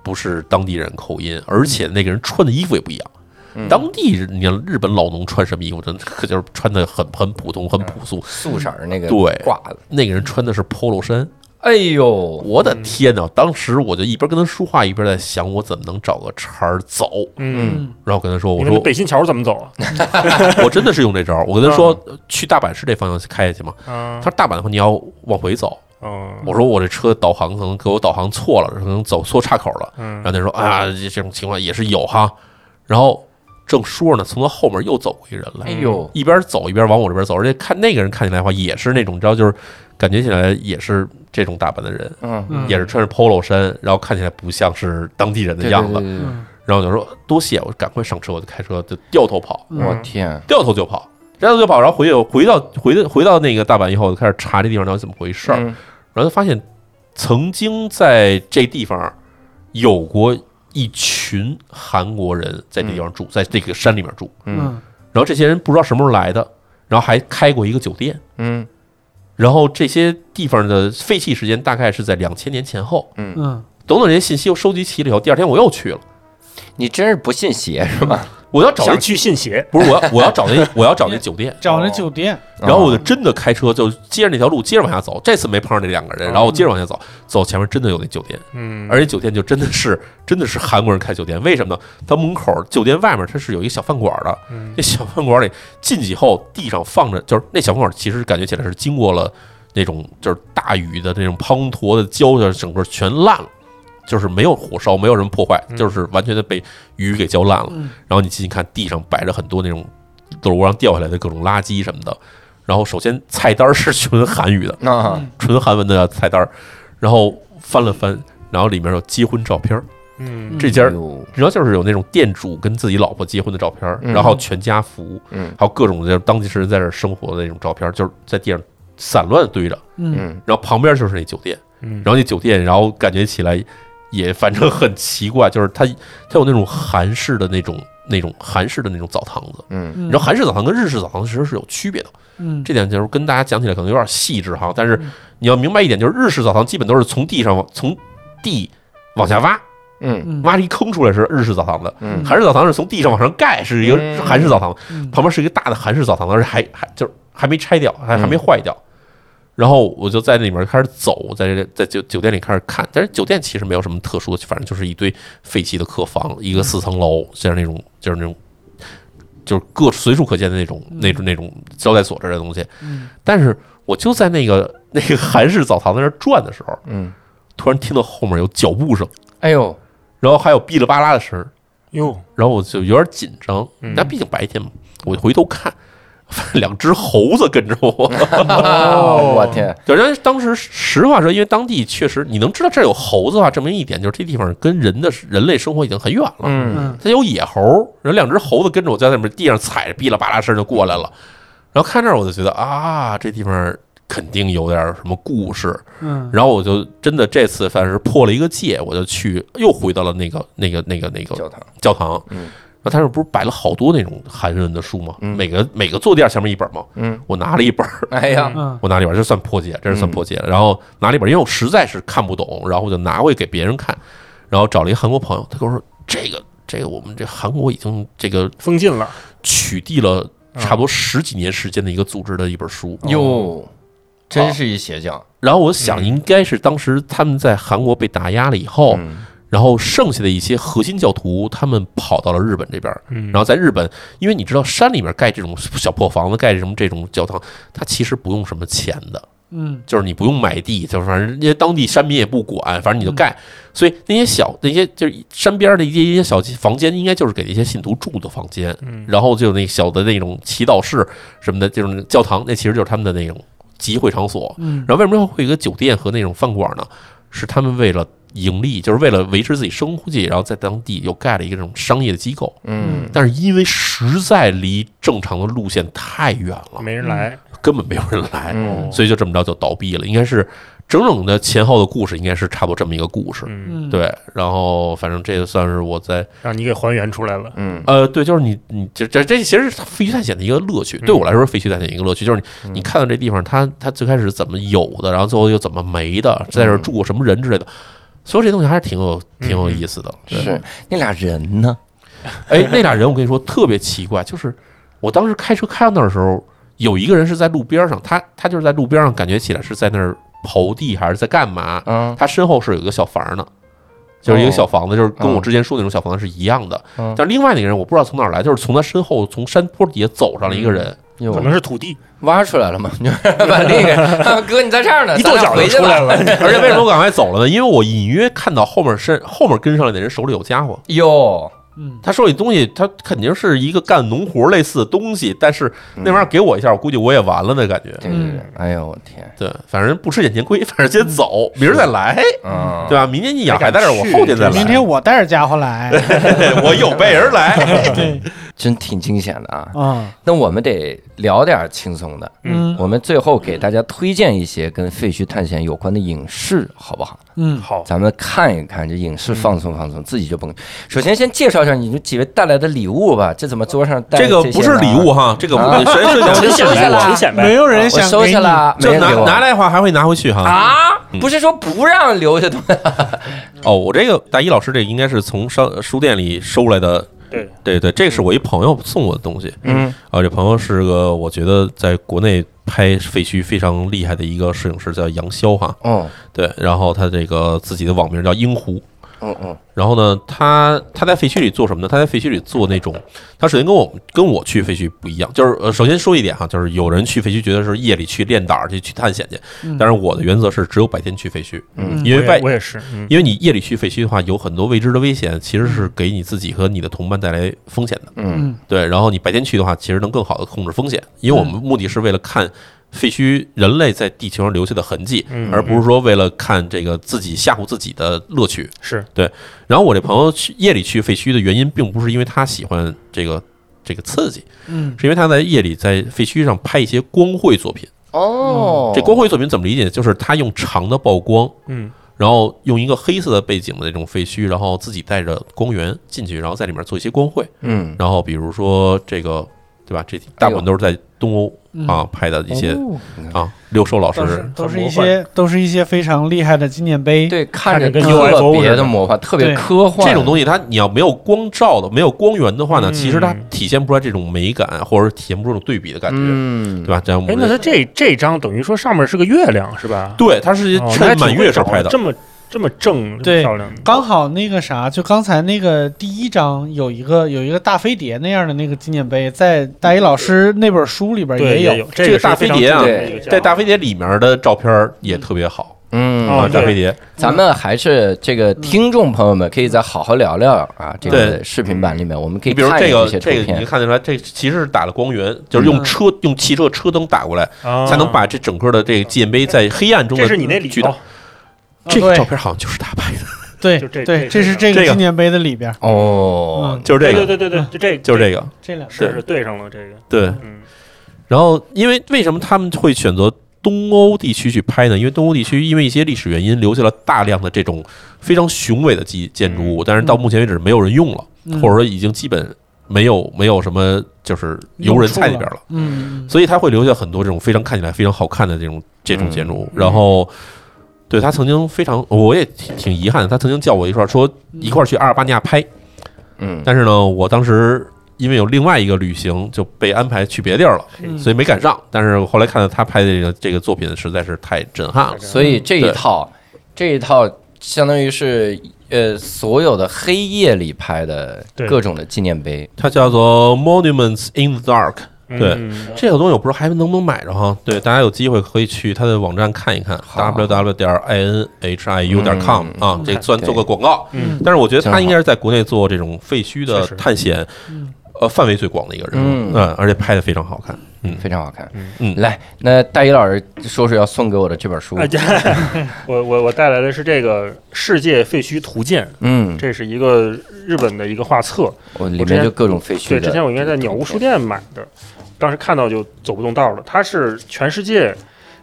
不是当地人口音，而且那个人穿的衣服也不一样。嗯。当地人，你看日本老农穿什么衣服，真的可就是穿的很很普通、很朴素。素色儿那个对。挂了，那个人穿的是 polo 衫，哎呦，我的天呐！当时我就一边跟他说话，一边在想我怎么能找个茬儿走。嗯，嗯然后跟他说：“我说北新桥怎么走啊？[LAUGHS] 我真的是用这招儿。我跟他说去大阪市这方向开下去嘛。啊他说大阪的话你要往回走。哦，我说我这车导航可能给我导航错了，可能走错岔口了。嗯然后他说啊，这这种情况也是有哈。然后正说着呢，从他后面又走过一人来，哎呦，一边走一边往我这边走，而且看那个人看起来的话也是那种，你知道，就是感觉起来也是这种打扮的人，也是穿着 polo 衫，然后看起来不像是当地人的样子。然后我就说多谢，我赶快上车，我就开车就掉头跑，我天，掉头就跑，掉头就跑，然后回回到回到回到那个大阪以后，我就开始查这地方到底怎么回事儿，嗯。然后就发现曾经在这地方有过一群韩国人在这地方住，在这个山里面住，然后这些人不知道什么时候来的，然后还开过一个酒店。嗯然后这些地方的废弃时间大概是在两千年前后，嗯等等这些信息又收集齐了以后，第二天我又去了。你真是不信邪是吧？我要找那想去信邪，不是我要我要找那我要找那酒店，找那酒店，然后我就真的开车就接着那条路接着往下走，这次没碰上那两个人，然后我接着往下走，走前面真的有那酒店，嗯，而且酒店就真的是真的是韩国人开酒店，为什么呢？他门口酒店外面它是有一个小饭馆的，嗯。那小饭馆里进去以后地上放着，就是那小饭馆其实感觉起来是经过了那种就是大雨的那种滂沱的浇，就整个全烂了。就是没有火烧，没有人破坏，嗯。就是完全的被雨给浇烂了。嗯。然后你进去看，地上摆着很多那种楼上掉下来的各种垃圾什么的。然后首先菜单是纯韩语的，啊，纯韩文的菜单儿，然后翻了翻，然后里面有结婚照片儿，嗯。这家儿哟然后就是有那种店主跟自己老婆结婚的照片然后全家福，嗯。还有各种就是当地人在这儿生活的那种照片儿，就是在地上散乱堆着，嗯。嗯。然后旁边就是那酒店，嗯，然后那酒店，然后感觉起来也反正很奇怪，就是它它有那种韩式的那种那种韩式的那种澡堂子，嗯。嗯，你知道韩式澡堂跟日式澡堂其实是有区别的，嗯。这点就是跟大家讲起来可能有点细致哈，但是嗯。你要明白一点，就是日式澡堂基本都是从地上往从地往下挖，嗯。嗯。挖了一坑出来是日式澡堂子，嗯。韩式澡堂是从地上往上盖，是一个嗯。韩式澡堂，嗯。旁边是一个大的韩式澡堂，而且还还就是还没拆掉，还嗯还没坏掉。然后我就在那里面开始走，在这在酒酒店里开始看，但是酒店其实没有什么特殊的，反正就是一堆废弃的客房，一个四层楼，像那种就是那种就是各随处可见的那种那种那种招待所之类的东西。嗯。但是我就在那个 [LAUGHS] 那个韩式澡堂在那转的时候，嗯，突然听到后面有脚步声，哎呦，然后还有哔哩吧啦的声儿，哟，然后我就有点紧张，嗯。那毕竟白天嘛，我就回头看，[LAUGHS] 两只猴子跟着我。哦 [LAUGHS] 我天，就，人家当时实话说，因为当地确实你能知道这儿有猴子的话，证明一点就是这地方跟人的人类生活已经很远了。嗯嗯它有野猴，然后两只猴子跟着我在那边地上踩着，哔啦吧啦声就过来了。然后看这儿我就觉得啊，这地方肯定有点什么故事。嗯，然后我就真的这次算是破了一个戒，我就去又回到了那个那个那个那个教堂，教堂。嗯他这不是摆了好多那种韩文的书吗？嗯每个每个坐垫下面一本吗？嗯，我拿了一本儿，哎呀，嗯我拿了一本儿，这算破解，这是算破解了。然后拿了一本儿，因为我实在是看不懂，然后我就拿过去给别人看。然后找了一个韩国朋友，他跟我说：“这个这个，我们这韩国已经这个封禁了，取缔了差不多十几年时间的一个组织的一本书。哟，真是一邪教，然后我想，应该是当时他们在韩国被打压了以后，嗯然后剩下的一些核心教徒，他们跑到了日本这边然后在日本，因为你知道山里面盖这种小破房子，盖什么这种教堂，它其实不用什么钱的，嗯就是你不用买地，就是反正人家当地山民也不管，反正你就盖。所以那些小那些就是山边的一些一些小房间，应该就是给那些信徒住的房间。嗯然后就那小的那种祈祷室什么的，这种教堂，那其实就是他们的那种集会场所。嗯，然后为什么会有一个酒店和那种饭馆呢？是他们为了盈利，就是为了维持自己生计，然后在当地又盖了一个这种商业的机构。嗯。但是因为实在离正常的路线太远了，没人来，根本没有人来，嗯。所以就这么着就倒闭了。应该是整整的前后的故事，应该是差不多这么一个故事。嗯，嗯，对，然后反正这个算是我在让你给还原出来了，嗯。呃，对，就是你你这这这其实是废墟探险的一个乐趣，对我来说，废墟探险一个乐趣就是你你看到这地方，它它最开始怎么有的，然后最后又怎么没的，在这儿住过什么人之类的，所以这些东西还是挺有挺有意思的。对是那俩人呢？[LAUGHS] 哎，那俩人我跟你说特别奇怪，就是我当时开车开到那儿的时候，有一个人是在路边上，他他就是在路边上，感觉起来是在那儿刨地还是在干嘛？嗯他身后是有一个小房呢，就是一个小房子，就是跟我嗯之前说的那种小房子是一样的。嗯但另外那个人我不知道从哪儿来，就是从他身后从山坡底下走上了一个人，哟可能是土地，挖出来了嘛？[LAUGHS] 把那个啊 [LAUGHS] 哥你在这儿呢，一跺脚就出来了，[LAUGHS] 而且为什么我赶快走了呢？因为我隐约看到后面身后面跟上来的人手里有家伙，哟，嗯。他手里东西他肯定是一个干农活类似的东西，但是那玩意儿给我一下，我估计我也完了那感觉。对对对，哎呦我天，对，反正不吃眼前亏，反正先走，明儿再来，嗯，对吧？明天你养还在这儿，我后天再来。明天我带着家伙来。我有备而来。对真挺惊险的啊。啊，那我们得聊点轻松的，嗯。我们最后给大家推荐一些跟废墟探险有关的影视，好不好？嗯。好，咱们看一看这影视，放松放松，自己就甭。首先先介绍一下你们几位带来的礼物吧，这怎么桌上带这个不是礼物，哈，这个谁是陈显摆了。陈显摆，没有人我想收下了，没就拿拿来的话还会拿回去哈。啊，嗯。不是说不让留下东西，哦，我这个大一老师这个应该是从商书店里收来的，对，对对，这个是我一朋友送我的东西嗯啊。这朋友是个我觉得在国内拍废墟非常厉害的一个摄影师，叫杨潇哈。哦对，然后他这个自己的网名叫鹰狐。嗯嗯。然后呢，他他在废墟里做什么呢？他在废墟里做那种，他首先跟我跟我去废墟不一样，就是呃，首先说一点哈，就是有人去废墟觉得是夜里去练胆儿去去探险去，嗯。但是我的原则是只有白天去废墟，嗯。因为外我也是，嗯。因为你夜里去废墟的话，有很多未知的危险，其实是给你自己和你的同伴带来风险的。嗯。嗯对，然后你白天去的话，其实能更好的控制风险，因为我们目的是为了看废墟人类在地球上留下的痕迹，嗯而不是说为了看这个自己吓唬自己的乐趣。是对然后我这朋友去夜里去废墟的原因，并不是因为他喜欢这个这个刺激，嗯是因为他在夜里在废墟上拍一些光绘作品。哦，这光绘作品怎么理解？就是他用长的曝光，嗯然后用一个黑色的背景的那种废墟，然后自己带着光源进去，然后在里面做一些光绘。嗯然后比如说这个，对吧？这大部分都是在东欧嗯啊拍的一些哦啊，六兽老师都是一些都是一些非常厉害的纪念碑。对，看着跟特 UFO 别似的的魔幻，特别科幻。这种东西，它你要没有光照的、没有光源的话呢，嗯其实它体现不出来这种美感，或者体现不出这种对比的感觉，嗯，对吧？这样我哎，们那它这这张等于说上面是个月亮是吧？对，它是趁满月时候拍的这。么这么正，这么对漂亮，刚好那个啥，就刚才那个第一章有一个有一个大飞碟那样的那个纪念碑，在大一老师那本书里边也，有。有这个大飞碟啊在大飞碟里面的照片也特别好。嗯。哦啊，大飞碟。咱们还是这个听众朋友们可以再好好聊聊啊，这个视频版里面我们可以比如看一下些这个这个。你看得出来，这其实是打了光源，就是用嗯。车用汽车车灯打过来，啊。才能把这整个的这个纪念碑在黑暗中的这是你那里头巨大。啊对这个照片好像就是他拍的，[LAUGHS] 对就这对，这是这这个个。纪念碑的里边。哦嗯，就是这个，对对对对，就这就是这个，这两是是对上了这个，对。嗯。然后，因为为什么他们会选择东欧地区去拍呢？因为东欧地区因为一些历史原因，留下了大量的这种非常雄伟的建建筑物，但是到目前为止没有人用了，嗯。或者说已经基本没有没有什么就是游人在里边了。嗯，所以它会留下很多这种非常看起来非常好看的这种这种建筑物。嗯。然后，对他曾经非常，我也挺挺遗憾的，他曾经叫我一块儿说一块儿去阿尔巴尼亚拍，嗯，但是呢，我当时因为有另外一个旅行就被安排去别地儿了，嗯所以没赶上。但是后来看到他拍的这个这个作品，实在是太震撼了。所以这一套这一套相当于是呃所有的黑夜里拍的对各种的纪念碑。它叫做 Monuments in the Dark。对嗯。这个东西我不知道还能不能买着哈。对，大家有机会可以去他的网站看一看好，w w 点 i n h i u 点 com 嗯啊，这算做个广告。嗯。但是我觉得他应该是在国内做这种废墟的探险嗯，呃，范围最广的一个人嗯，嗯，而且拍的非常好看，嗯，非常好看。嗯。来，那大一老师说说要送给我的这本书。[LAUGHS] [LAUGHS] 我我我带来的是这个《世界废墟图鉴》，嗯，这是一个日本的一个画册。我里面就各种废墟对，之前我应该在鸟屋书店买的，当时看到就走不动道了。它是全世界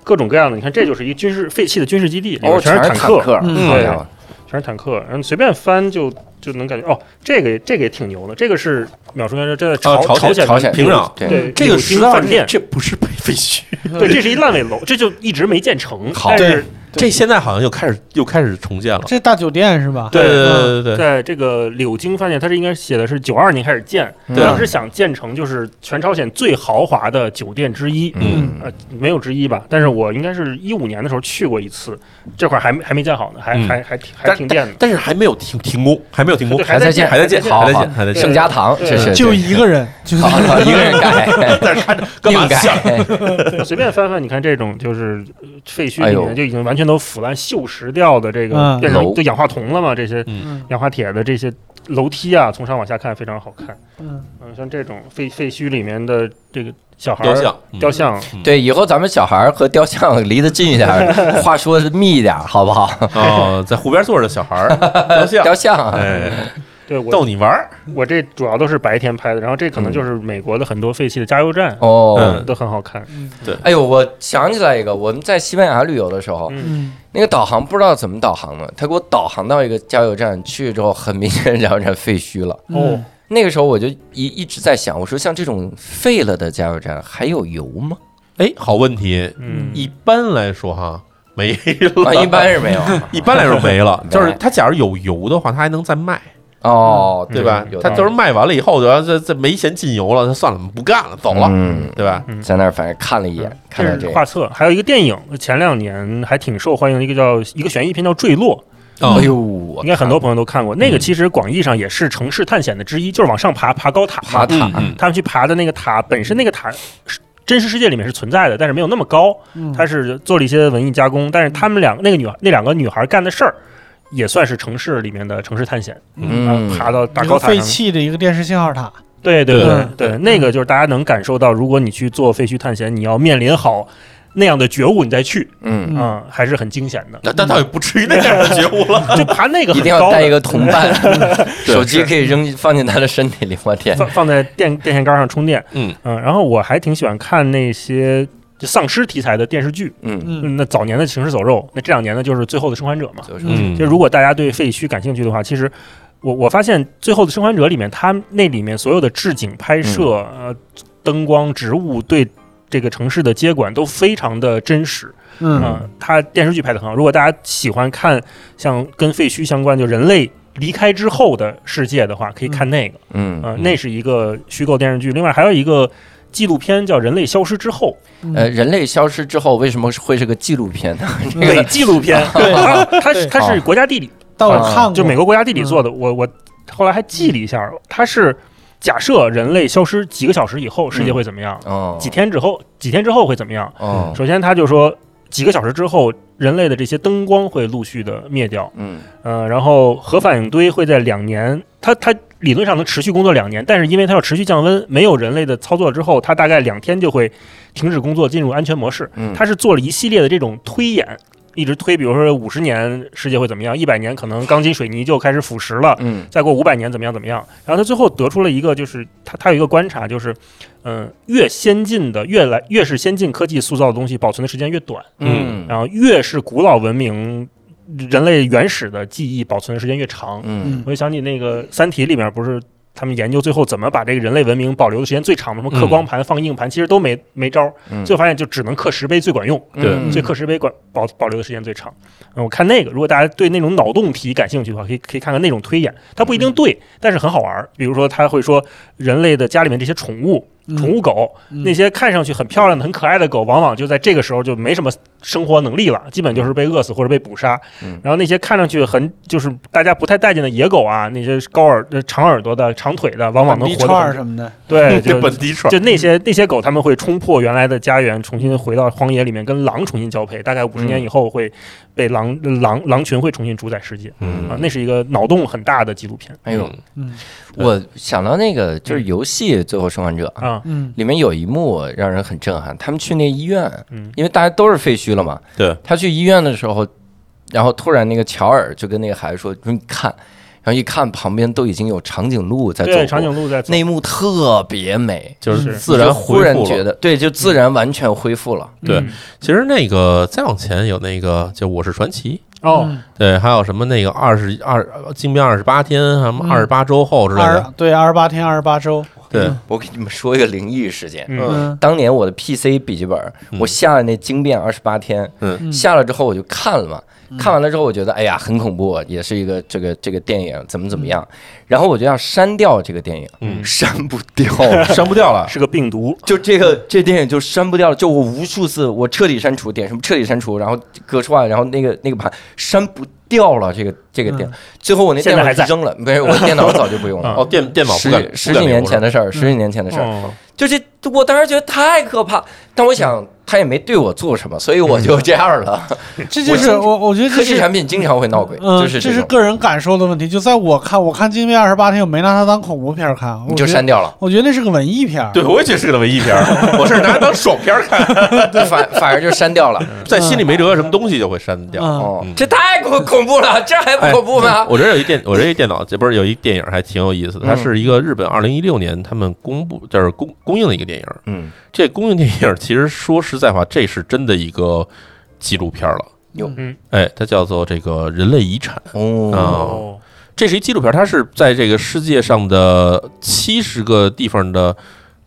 各种各样的，你看这就是一个军事废弃的军事基地，里面哦，全是坦克，克，嗯。好家伙，全是坦克，然后随便翻就就能感觉哦，这个这个也挺牛的，这个是秒叔先生这在朝啊朝鲜鲜朝鲜平壤。对对这个是饭店，这不是废废墟，对，这是一烂尾楼，这就一直没建成，好。但是这现在好像又开始又开始重建了。这大酒店是吧？对对嗯对对对，在这个柳京饭店，它是应该写的是九二年开始建，当时想建成就是全朝鲜最豪华的酒店之一，嗯呃，没有之一吧？但是我应该是一五年的时候去过一次，这块儿还没还没建好呢，还嗯还还停还停电呢。但是还没有停停工，还没有停工，还在建还在建，还在建，还在建。盛家堂，对这是就一个人，就 [LAUGHS] 一个人盖，[LAUGHS] 干嘛硬盖想？[LAUGHS] 随便翻翻，你看这种就是呃废墟里面就已经完全都腐烂锈蚀掉的这个嗯变成楼就氧化铜了嘛，这些嗯。氧化铁的这些楼梯啊，从上往下看非常好看。嗯。嗯，像这种废废墟里面的这个小孩儿雕像，嗯雕像，对，以后咱们小孩儿和雕像离得近一点儿，[LAUGHS] 话说的密一点儿，好不好？[LAUGHS] 哦，在湖边坐着的小孩儿 [LAUGHS] 雕像，雕像，哎，对我逗你玩儿。我这主要都是白天拍的，然后这可能就是美国的很多废弃的加油站，哦嗯，都很好看。对哎呦，我想起来一个，我们在西班牙旅游的时候，嗯嗯那个导航不知道怎么导航的，他给我导航到一个加油站，去之后很明显加油站废墟了。哦，那个时候我就一一直在想，我说像这种废了的加油站还有油吗？哎，好问题。嗯，一般来说哈，没啊，了。一般是没有。[LAUGHS] 一般来说没了，[LAUGHS] 就是它假如有油的话，它还能再卖。哦，对吧？他就是卖完了以后，就要这这没钱进油了，他算了，不干了，走了，嗯，对吧？在那儿反正看了一眼，看这到这个，画册，还有一个电影，前两年还挺受欢迎的一个叫一个悬疑片叫《坠落》，哦。哎呦，应该很多朋友都看过。那个嗯其实广义上也是城市探险的之一，就是往上爬，爬高塔。爬塔。他们去爬的那个塔，本身那个塔是真实世界里面是存在的，但是没有那么高，嗯。它是做了一些文艺加工。但是他们两个那个女那两个女孩干的事儿，也算是城市里面的城市探险，嗯啊爬到大一个废高塔上。弃的一个电视信号塔，对对对对对，那个就是大家能感受到，如果你去做废墟探险，你要面临好那样的觉悟，你再去，嗯，嗯啊，还是很惊险的。但但倒也不至于那样的觉悟了。[LAUGHS] 就爬那个一定要带一个同伴，[LAUGHS] 手机可以扔放进他的身体里，我天，放放在电电线杆上充电。嗯嗯，然后我还挺喜欢看那些就丧尸题材的电视剧。嗯，嗯嗯，那早年的《行尸走肉》，那这两年呢就是《最后的生还者》嘛。嗯，就如果大家对废墟感兴趣的话，其实我我发现《最后的生还者》里面，它那里面所有的置景、拍摄、嗯呃灯光、植物对这个城市的接管都非常的真实。嗯啊、它电视剧拍的很好。如果大家喜欢看像跟废墟相关，就人类离开之后的世界的话，可以看那个。嗯呃，那是一个虚构电视剧。另外还有一个纪录片叫《人类消失之后呃，人类消失之后为什么会是个纪录片呢？》，伪纪录片。[LAUGHS] 对它它是它是国家地理，但我啊看过，就美国国家地理做的。我我后来还记了一下，它是假设人类消失几个小时以后，世界会怎么样？哦，几天之后，几天之后会怎么样？哦，首先，他就说几个小时之后，人类的这些灯光会陆续的灭掉。嗯呃，然后核反应堆会在两年，它它理论上能持续工作两年，但是因为它要持续降温，没有人类的操作之后，它大概两天就会停止工作，进入安全模式。嗯，它是做了一系列的这种推演，一直推，比如说五十年世界会怎么样，一百年可能钢筋水泥就开始腐蚀了。嗯再过五百年怎么样怎么样？然后他最后得出了一个，就是他他有一个观察，就是，嗯、越先进的越来越是先进科技塑造的东西，保存的时间越短，嗯然后越是古老文明、人类原始的记忆保存的时间越长。嗯我就想起那个《三体》里面不是。他们研究最后怎么把这个人类文明保留的时间最长，什么刻光盘、放硬盘，其实都没没招儿。嗯，最后发现就只能刻石碑最管用，对嗯所以刻石碑管保保留的时间最长。嗯，我看那个，如果大家对那种脑洞题感兴趣的话，可以可以看看那种推演，它不一定对，但是很好玩儿。比如说，他会说人类的家里面这些宠物，嗯宠物狗，嗯那些看上去很漂亮的、很可爱的狗，往往就在这个时候就没什么生活能力了，基本就是被饿死或者被捕杀。嗯。然后那些看上去很就是大家不太待见的野狗啊，那些高耳、呃长耳朵的、长腿的，往往能活地串什么的，[LAUGHS] 对，[LAUGHS] 就本地串就那些那些狗，他们会冲破原来的家园，重新回到荒野里面，跟狼重新交配。大概五十年以后，会被狼狼狼群会重新主宰世界。啊嗯！那是一个脑洞很大的纪录片。哎呦，嗯。我想到那个就是游戏《最后生还者》啊，嗯。里面有一幕让人很震撼，他们去那医院，嗯。因为大家都是废墟了嘛。对，他去医院的时候，然后突然那个乔尔就跟那个孩子说：“说你看。”然后一看旁边都已经有长颈鹿在走对，长颈鹿在走那一幕特别美，就是是自然忽然觉恢复了。得对，就自然完全恢复了。对嗯其实那个再往前有那个叫《我是传奇》，哦，嗯。对，还有什么那个二十二惊变二十八天，什么嗯。二十八周后之类二的，对二十八天二十八周，对，我给你们说一个灵异事件。嗯。嗯。当年我的 PC 笔记本，嗯。我下了那惊变二十八天，嗯。下了之后我就看了嘛，嗯看完了之后我觉得哎呀很恐怖，也是一个这个这个电影怎么怎么样，然后我就要删掉这个电影，嗯。删不掉，删不掉了。[LAUGHS] 是个病毒，就这个这电影就删不掉了，就我无数次我彻底删除，点什么彻底删除，然后格式化，然后那个那个盘删不掉了，这个这个电，最后我那电脑还在。扔了，没是我电脑早就不用了。啊 [LAUGHS] 哦，电电脑不十十几年前的事儿，十几年前的事儿，哦。就这，我当时觉得太可怕，但我想他也没对我做什么，所以我就这样了。[LAUGHS] 这就是我我我觉得科技产品经常会闹鬼，嗯，就是，这是个人感受的问题。就在我看，我看《惊变二十八天》，我没拿它当恐怖片看，你就删掉了，我觉得那是个文艺片。对，我也觉得是个文艺片，[LAUGHS] 我是拿它当爽片儿看，反反而就删掉了。在心里没辙，什么东西就会删掉。嗯，哦嗯，这太恐恐怖了，这还不恐怖吗？我这有一电，我这一电脑，这不是有一电影还挺有意思的，它嗯是一个日本二零一六年他们公布就是公公映的一个电影。嗯，这公映电影其实说实在话，这是真的一个纪录片了。哟嗯哎，它叫做这个人类遗产。哦，哦，这是一纪录片，它是在这个世界上的七十个地方的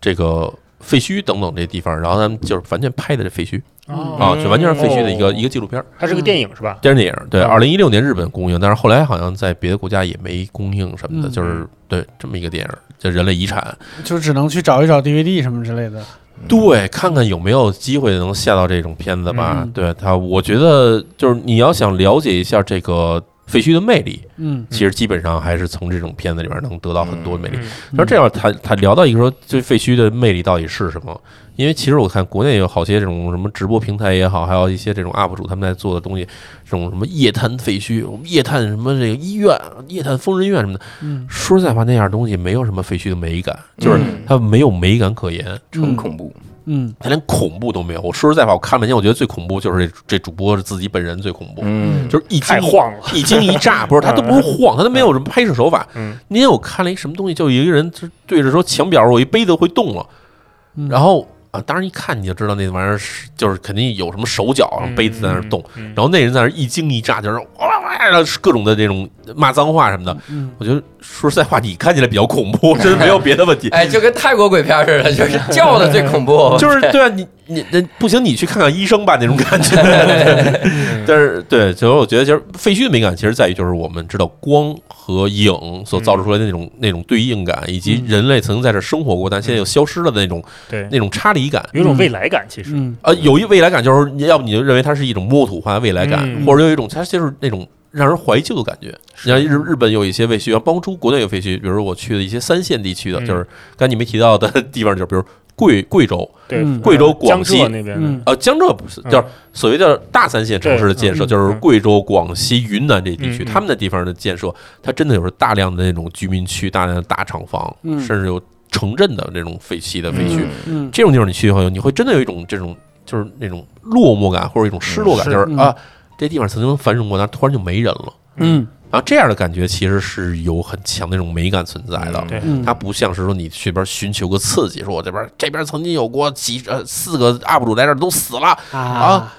这个废墟等等这地方，然后他们就是完全拍的这废墟哦啊，就完全是废墟的一个哦一个纪录片儿。它是个电影是吧？电视电影，对，嗯二零一六年日本公映，但是后来好像在别的国家也没公映什么的，嗯就是对这么一个电影，叫《人类遗产》。就只能去找一找 DVD 什么之类的。对，看看有没有机会能下到这种片子吧。嗯对他，我觉得就是你要想了解一下这个废墟的魅力，嗯其实基本上还是从这种片子里边能得到很多魅力。嗯那这样他他聊到一个说，这废墟的魅力到底是什么？因为其实我看国内有好些这种什么直播平台也好，还有一些这种 UP 主他们在做的东西，这种什么夜探废墟，我们夜探什么这个医院、夜探疯人院什么的。嗯说实在话，那样东西没有什么废墟的美感，就是嗯它没有美感可言，纯恐怖。嗯它连恐怖都没有。我说实在话，我看半天，我觉得最恐怖就是这这主播自己本人最恐怖，嗯，就是一惊太晃了。一惊一乍，不是他都不是晃，他都没有什么拍摄手法。嗯，那天我看了一什么东西，就有一个人就对着说墙表，我一杯子会动了，嗯然后啊，当然一看你就知道那玩意儿是就是肯定有什么手脚，然后杯子在那儿动，嗯，然后那人在那儿一惊一乍，就是哇哇各种的这种骂脏话什么的。嗯我觉得说实在话，你看起来比较恐怖，[LAUGHS] 真的没有别的问题。哎，就跟泰国鬼片似的，就是 [LAUGHS] 叫的最恐怖，[LAUGHS] 就是对啊，你你那不行，你去看看医生吧，那种感觉。但是对，就是我觉得，其实废墟的美感其实在于，就是我们知道光和影所造就出来的那种、那种对应感，以及人类曾经在这生活过，但现在又消失了的那种对，那种差离感。有一种未来感，其实。嗯呃，有一未来感，就是你要不你就认为它是一种末土化的未来感，嗯或者有一种它就是那种让人怀旧的感觉。你像日日本有一些废墟，包括出国内有废墟，比如说我去的一些三线地区的，嗯。就是刚才你没提到的 [LAUGHS] 地方，就比如贵贵州，贵州广西浙那边呃，江浙不是，嗯。就是所谓的大三线城市的建设，对就是嗯贵州、广西、云南这地区，他们的地方的建设，它真的有着大量的那种居民区、大量的大厂房，嗯。甚至有城镇的那种废弃的废墟。这种地方你去以后，你会真的有一种这种就是那种落寞感或者一种失落感，嗯是就是啊，这地方曾经繁荣过，但突然就没人了。嗯然后这样的感觉其实是有很强的那种美感存在的。它不像是说你去边寻求个刺激，说我这边这边曾经有过几呃四个 UP 主在这儿都死了，啊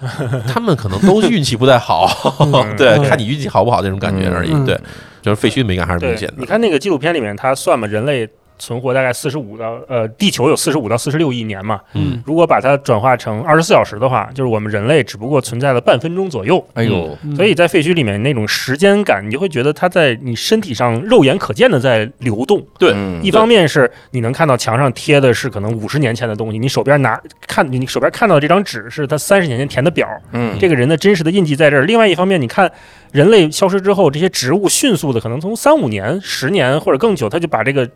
他们可能都运气不太好，[LAUGHS] 对，看你运气好不好这种感觉而已。嗯对，就是废墟的美感还是明显，的。你看那个纪录片里面，他算嘛，人类存活大概四十五到呃，地球有四十五到四十六亿年嘛。嗯，如果把它转化成二十四小时的话，就是我们人类只不过存在了半分钟左右。哎呦，嗯所以在废墟里面那种时间感，你就会觉得它在你身体上肉眼可见的在流动。对嗯一方面是你能看到墙上贴的是可能五十年前的东西，你手边拿看你手边看到的这张纸是他三十年前填的表，嗯这个人的真实的印记在这儿。另外一方面，你看人类消失之后，这些植物迅速的可能从三五年、十年或者更久，它就把这个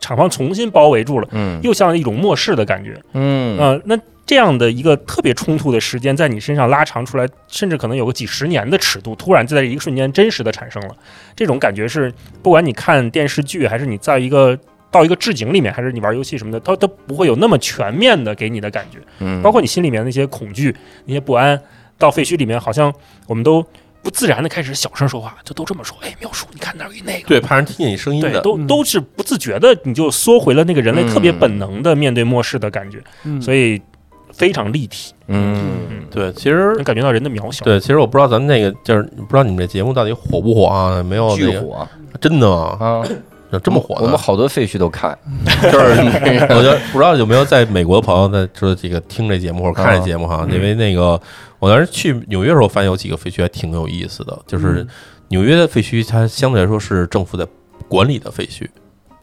厂房重新包围住了，嗯又像一种末世的感觉。嗯呃，那这样的一个特别冲突的时间，在你身上拉长出来，甚至可能有个几十年的尺度，突然就在一个瞬间真实的产生了。这种感觉是，不管你看电视剧，还是你在一个到一个置景里面，还是你玩游戏什么的，它都不会有那么全面的给你的感觉。嗯包括你心里面那些恐惧、那些不安，到废墟里面，好像我们都不自然的开始小声说话，就都这么说。哎，妙叔，你看那儿有那个。对，怕人听见你声音对，都都是不自觉的，你就缩回了那个人类特别本能的面对末世的感觉，嗯所以非常立体，嗯对，其实能感觉到人的渺小。对，其实我不知道咱们那个就是不知道你们这节目到底火不火啊？没有那个巨火真的吗？啊，有这么火的。我们？好多废墟都看，[LAUGHS] 就是 [LAUGHS] 我觉得不知道有没有在美国的朋友在说这个听这节目或者看这节目哈，嗯。因为那个我当时去纽约的时候，发现有几个废墟还挺有意思的，就是纽约的废墟，它相对来说是政府在管理的废墟，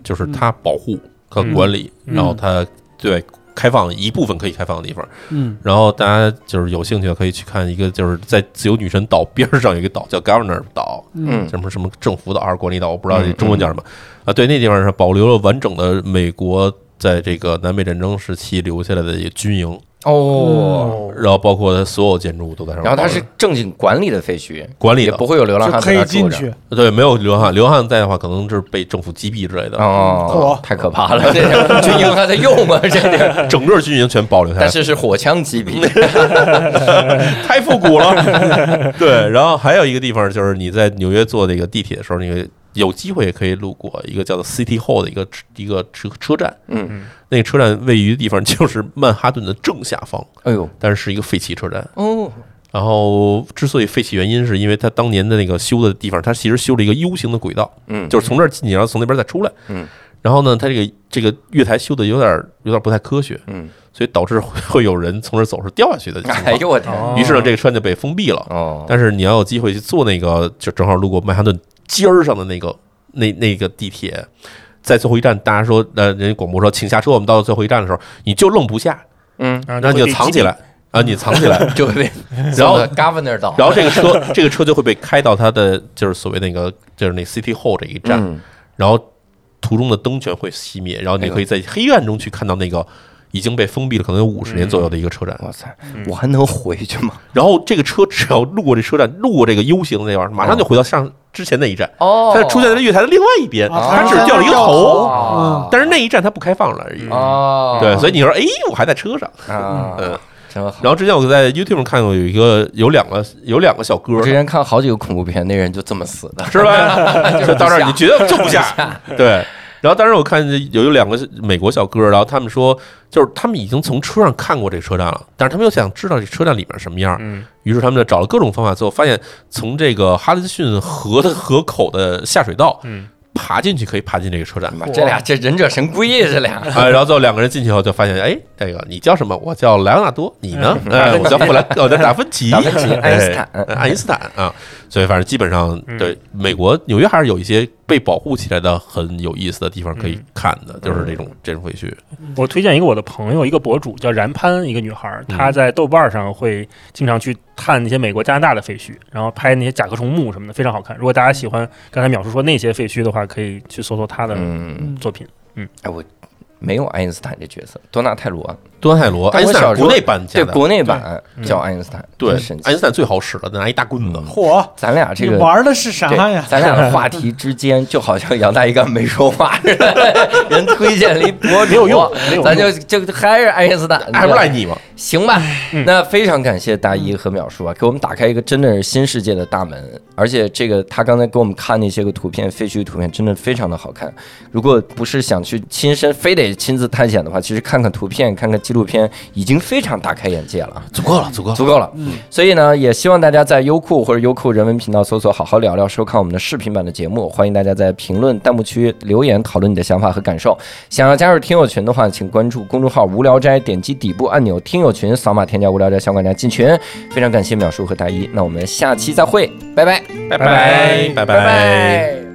就是它保护和管理，嗯。然后它对开放一部分可以开放的地方，嗯。然后大家就是有兴趣的可以去看一个，就是在自由女神岛边上有一个岛叫 Governor 岛，嗯。什么什么政府岛还是管理岛，我不知道这嗯。中文叫什么啊。对，那地方是保留了完整的美国在这个南北战争时期留下来的一个军营，哦，然后包括它所有建筑物都在上面。然后它是正经管理的废墟，管理的也不，会有流浪汉可以。进去，对，没有流浪汉，流浪汉在的话，可能就是被政府击毙之类的。哦，嚯太可怕了！这个军营还在用吗？这个，整个军营全保留下来但，是是火枪击毙。[LAUGHS] 太复古了。对，然后还有一个地方就是你在纽约坐那个地铁的时候，你有机会也可以路过一个叫做 City Hall 的一个一个车车站。嗯，那个车站位于的地方就是曼哈顿的正下方，哎呦，但是是一个废弃车站。哦，然后之所以废弃原因，是因为它当年的那个修的地方，它其实修了一个 U 型的轨道，嗯，就是从这儿进去，然后从那边再出来。嗯。然后呢，它这个这个月台修的有点有点不太科学，嗯，所以导致会会有人从这走是掉下去的情况。[LAUGHS] 哎呦我天，哦于是呢，这个车站就被封闭了。哦，但是你要有机会去坐那个，就正好路过曼哈顿尖儿上的那个那那个地铁，在最后一站，大家说，呃，人家广播说，请下车，我们到了最后一站的时候，你就愣不下，嗯，然然后你就藏起来啊，你藏起来，[LAUGHS] 就会被 [LAUGHS] 然后 governor 岛，然后这个车这个车就会被开到它的就是所谓那个就是那 City Hall 这一站，嗯。然后途中的灯全会熄灭，然后你可以在黑暗中去看到那个已经被封闭了可能有五十年左右的一个车站。哇塞嗯，我还能回去吗？[LAUGHS] 然后这个车只要路过这车站，路过这个 U 型的那玩意儿，马上就回到上之前那一站，哦，它就出现在月台的另外一边，啊。它只掉了一个头，哦。但是那一站它不开放了而已。哦，对，所以你说，哎，我还在车上，啊，嗯。真好。然后之前我在 YouTube 上看过有一个有两个有两个小哥之前看好几个恐怖片，那人就这么死的，是吧？[LAUGHS] 就到这儿你绝对就不下，[LAUGHS] 对。然后当时我看有有两个美国小哥，然后他们说，就是他们已经从车上看过这车站了，但是他们又想知道这车站里面什么样，嗯。于是他们就找了各种方法，最后发现从这个哈德逊河的河口的下水道嗯，爬进去可以爬进这个车站。妈这俩这忍者神龟呀，这俩啊，然后最后两个人进去以后就发现，哎，这个你叫什么？我叫莱昂纳多，你呢？哎，我叫布莱，我叫达芬奇，达芬奇 [LAUGHS] 爱因斯坦。哎爱因斯坦啊。所以反正基本上嗯。对美国纽约还是有一些被保护起来的很有意思的地方可以看的，就是这种这种废墟。我推荐一个我的朋友，一个博主叫然潘，一个女孩儿，嗯。她在豆瓣上会经常去探那些美国、加拿大的废墟，然后拍那些甲壳虫墓什么的，非常好看。如果大家喜欢刚才淼叔说那些废墟的话，可以去搜搜她的嗯，作品。哎，我没有爱因斯坦这角色，多纳泰罗，多纳泰罗，爱因斯坦国内版对国内版对叫爱因斯坦，对爱因斯坦最好使了，拿一大棍子。嚯，咱俩这个玩的是啥呀？咱俩的话题之间就好像杨大一刚没说话似的，[LAUGHS] 人推荐了一博主，咱就就还是爱因斯坦，还不赖你吗？行吧，嗯那非常感谢大一和淼叔啊，给我们打开一个真的是新世界的大门。而且这个他刚才给我们看那些个图片，废墟图片真的非常的好看。如果不是想去亲身，非得亲自探险的话，其实看看图片、看看纪录片，已经非常大开眼界了。足够了，足够了。足够了。嗯，所以呢，也希望大家在优酷或者优酷人文频道搜索“好好聊聊”，收看我们的视频版的节目。欢迎大家在评论弹幕区留言讨论你的想法和感受。想要加入听友群的话，请关注公众号“无聊斋”，点击底部按钮“听友群”，扫码添加“无聊斋小管家”进群。非常感谢淼叔和大一，那我们下期再会，拜拜，拜拜拜拜拜。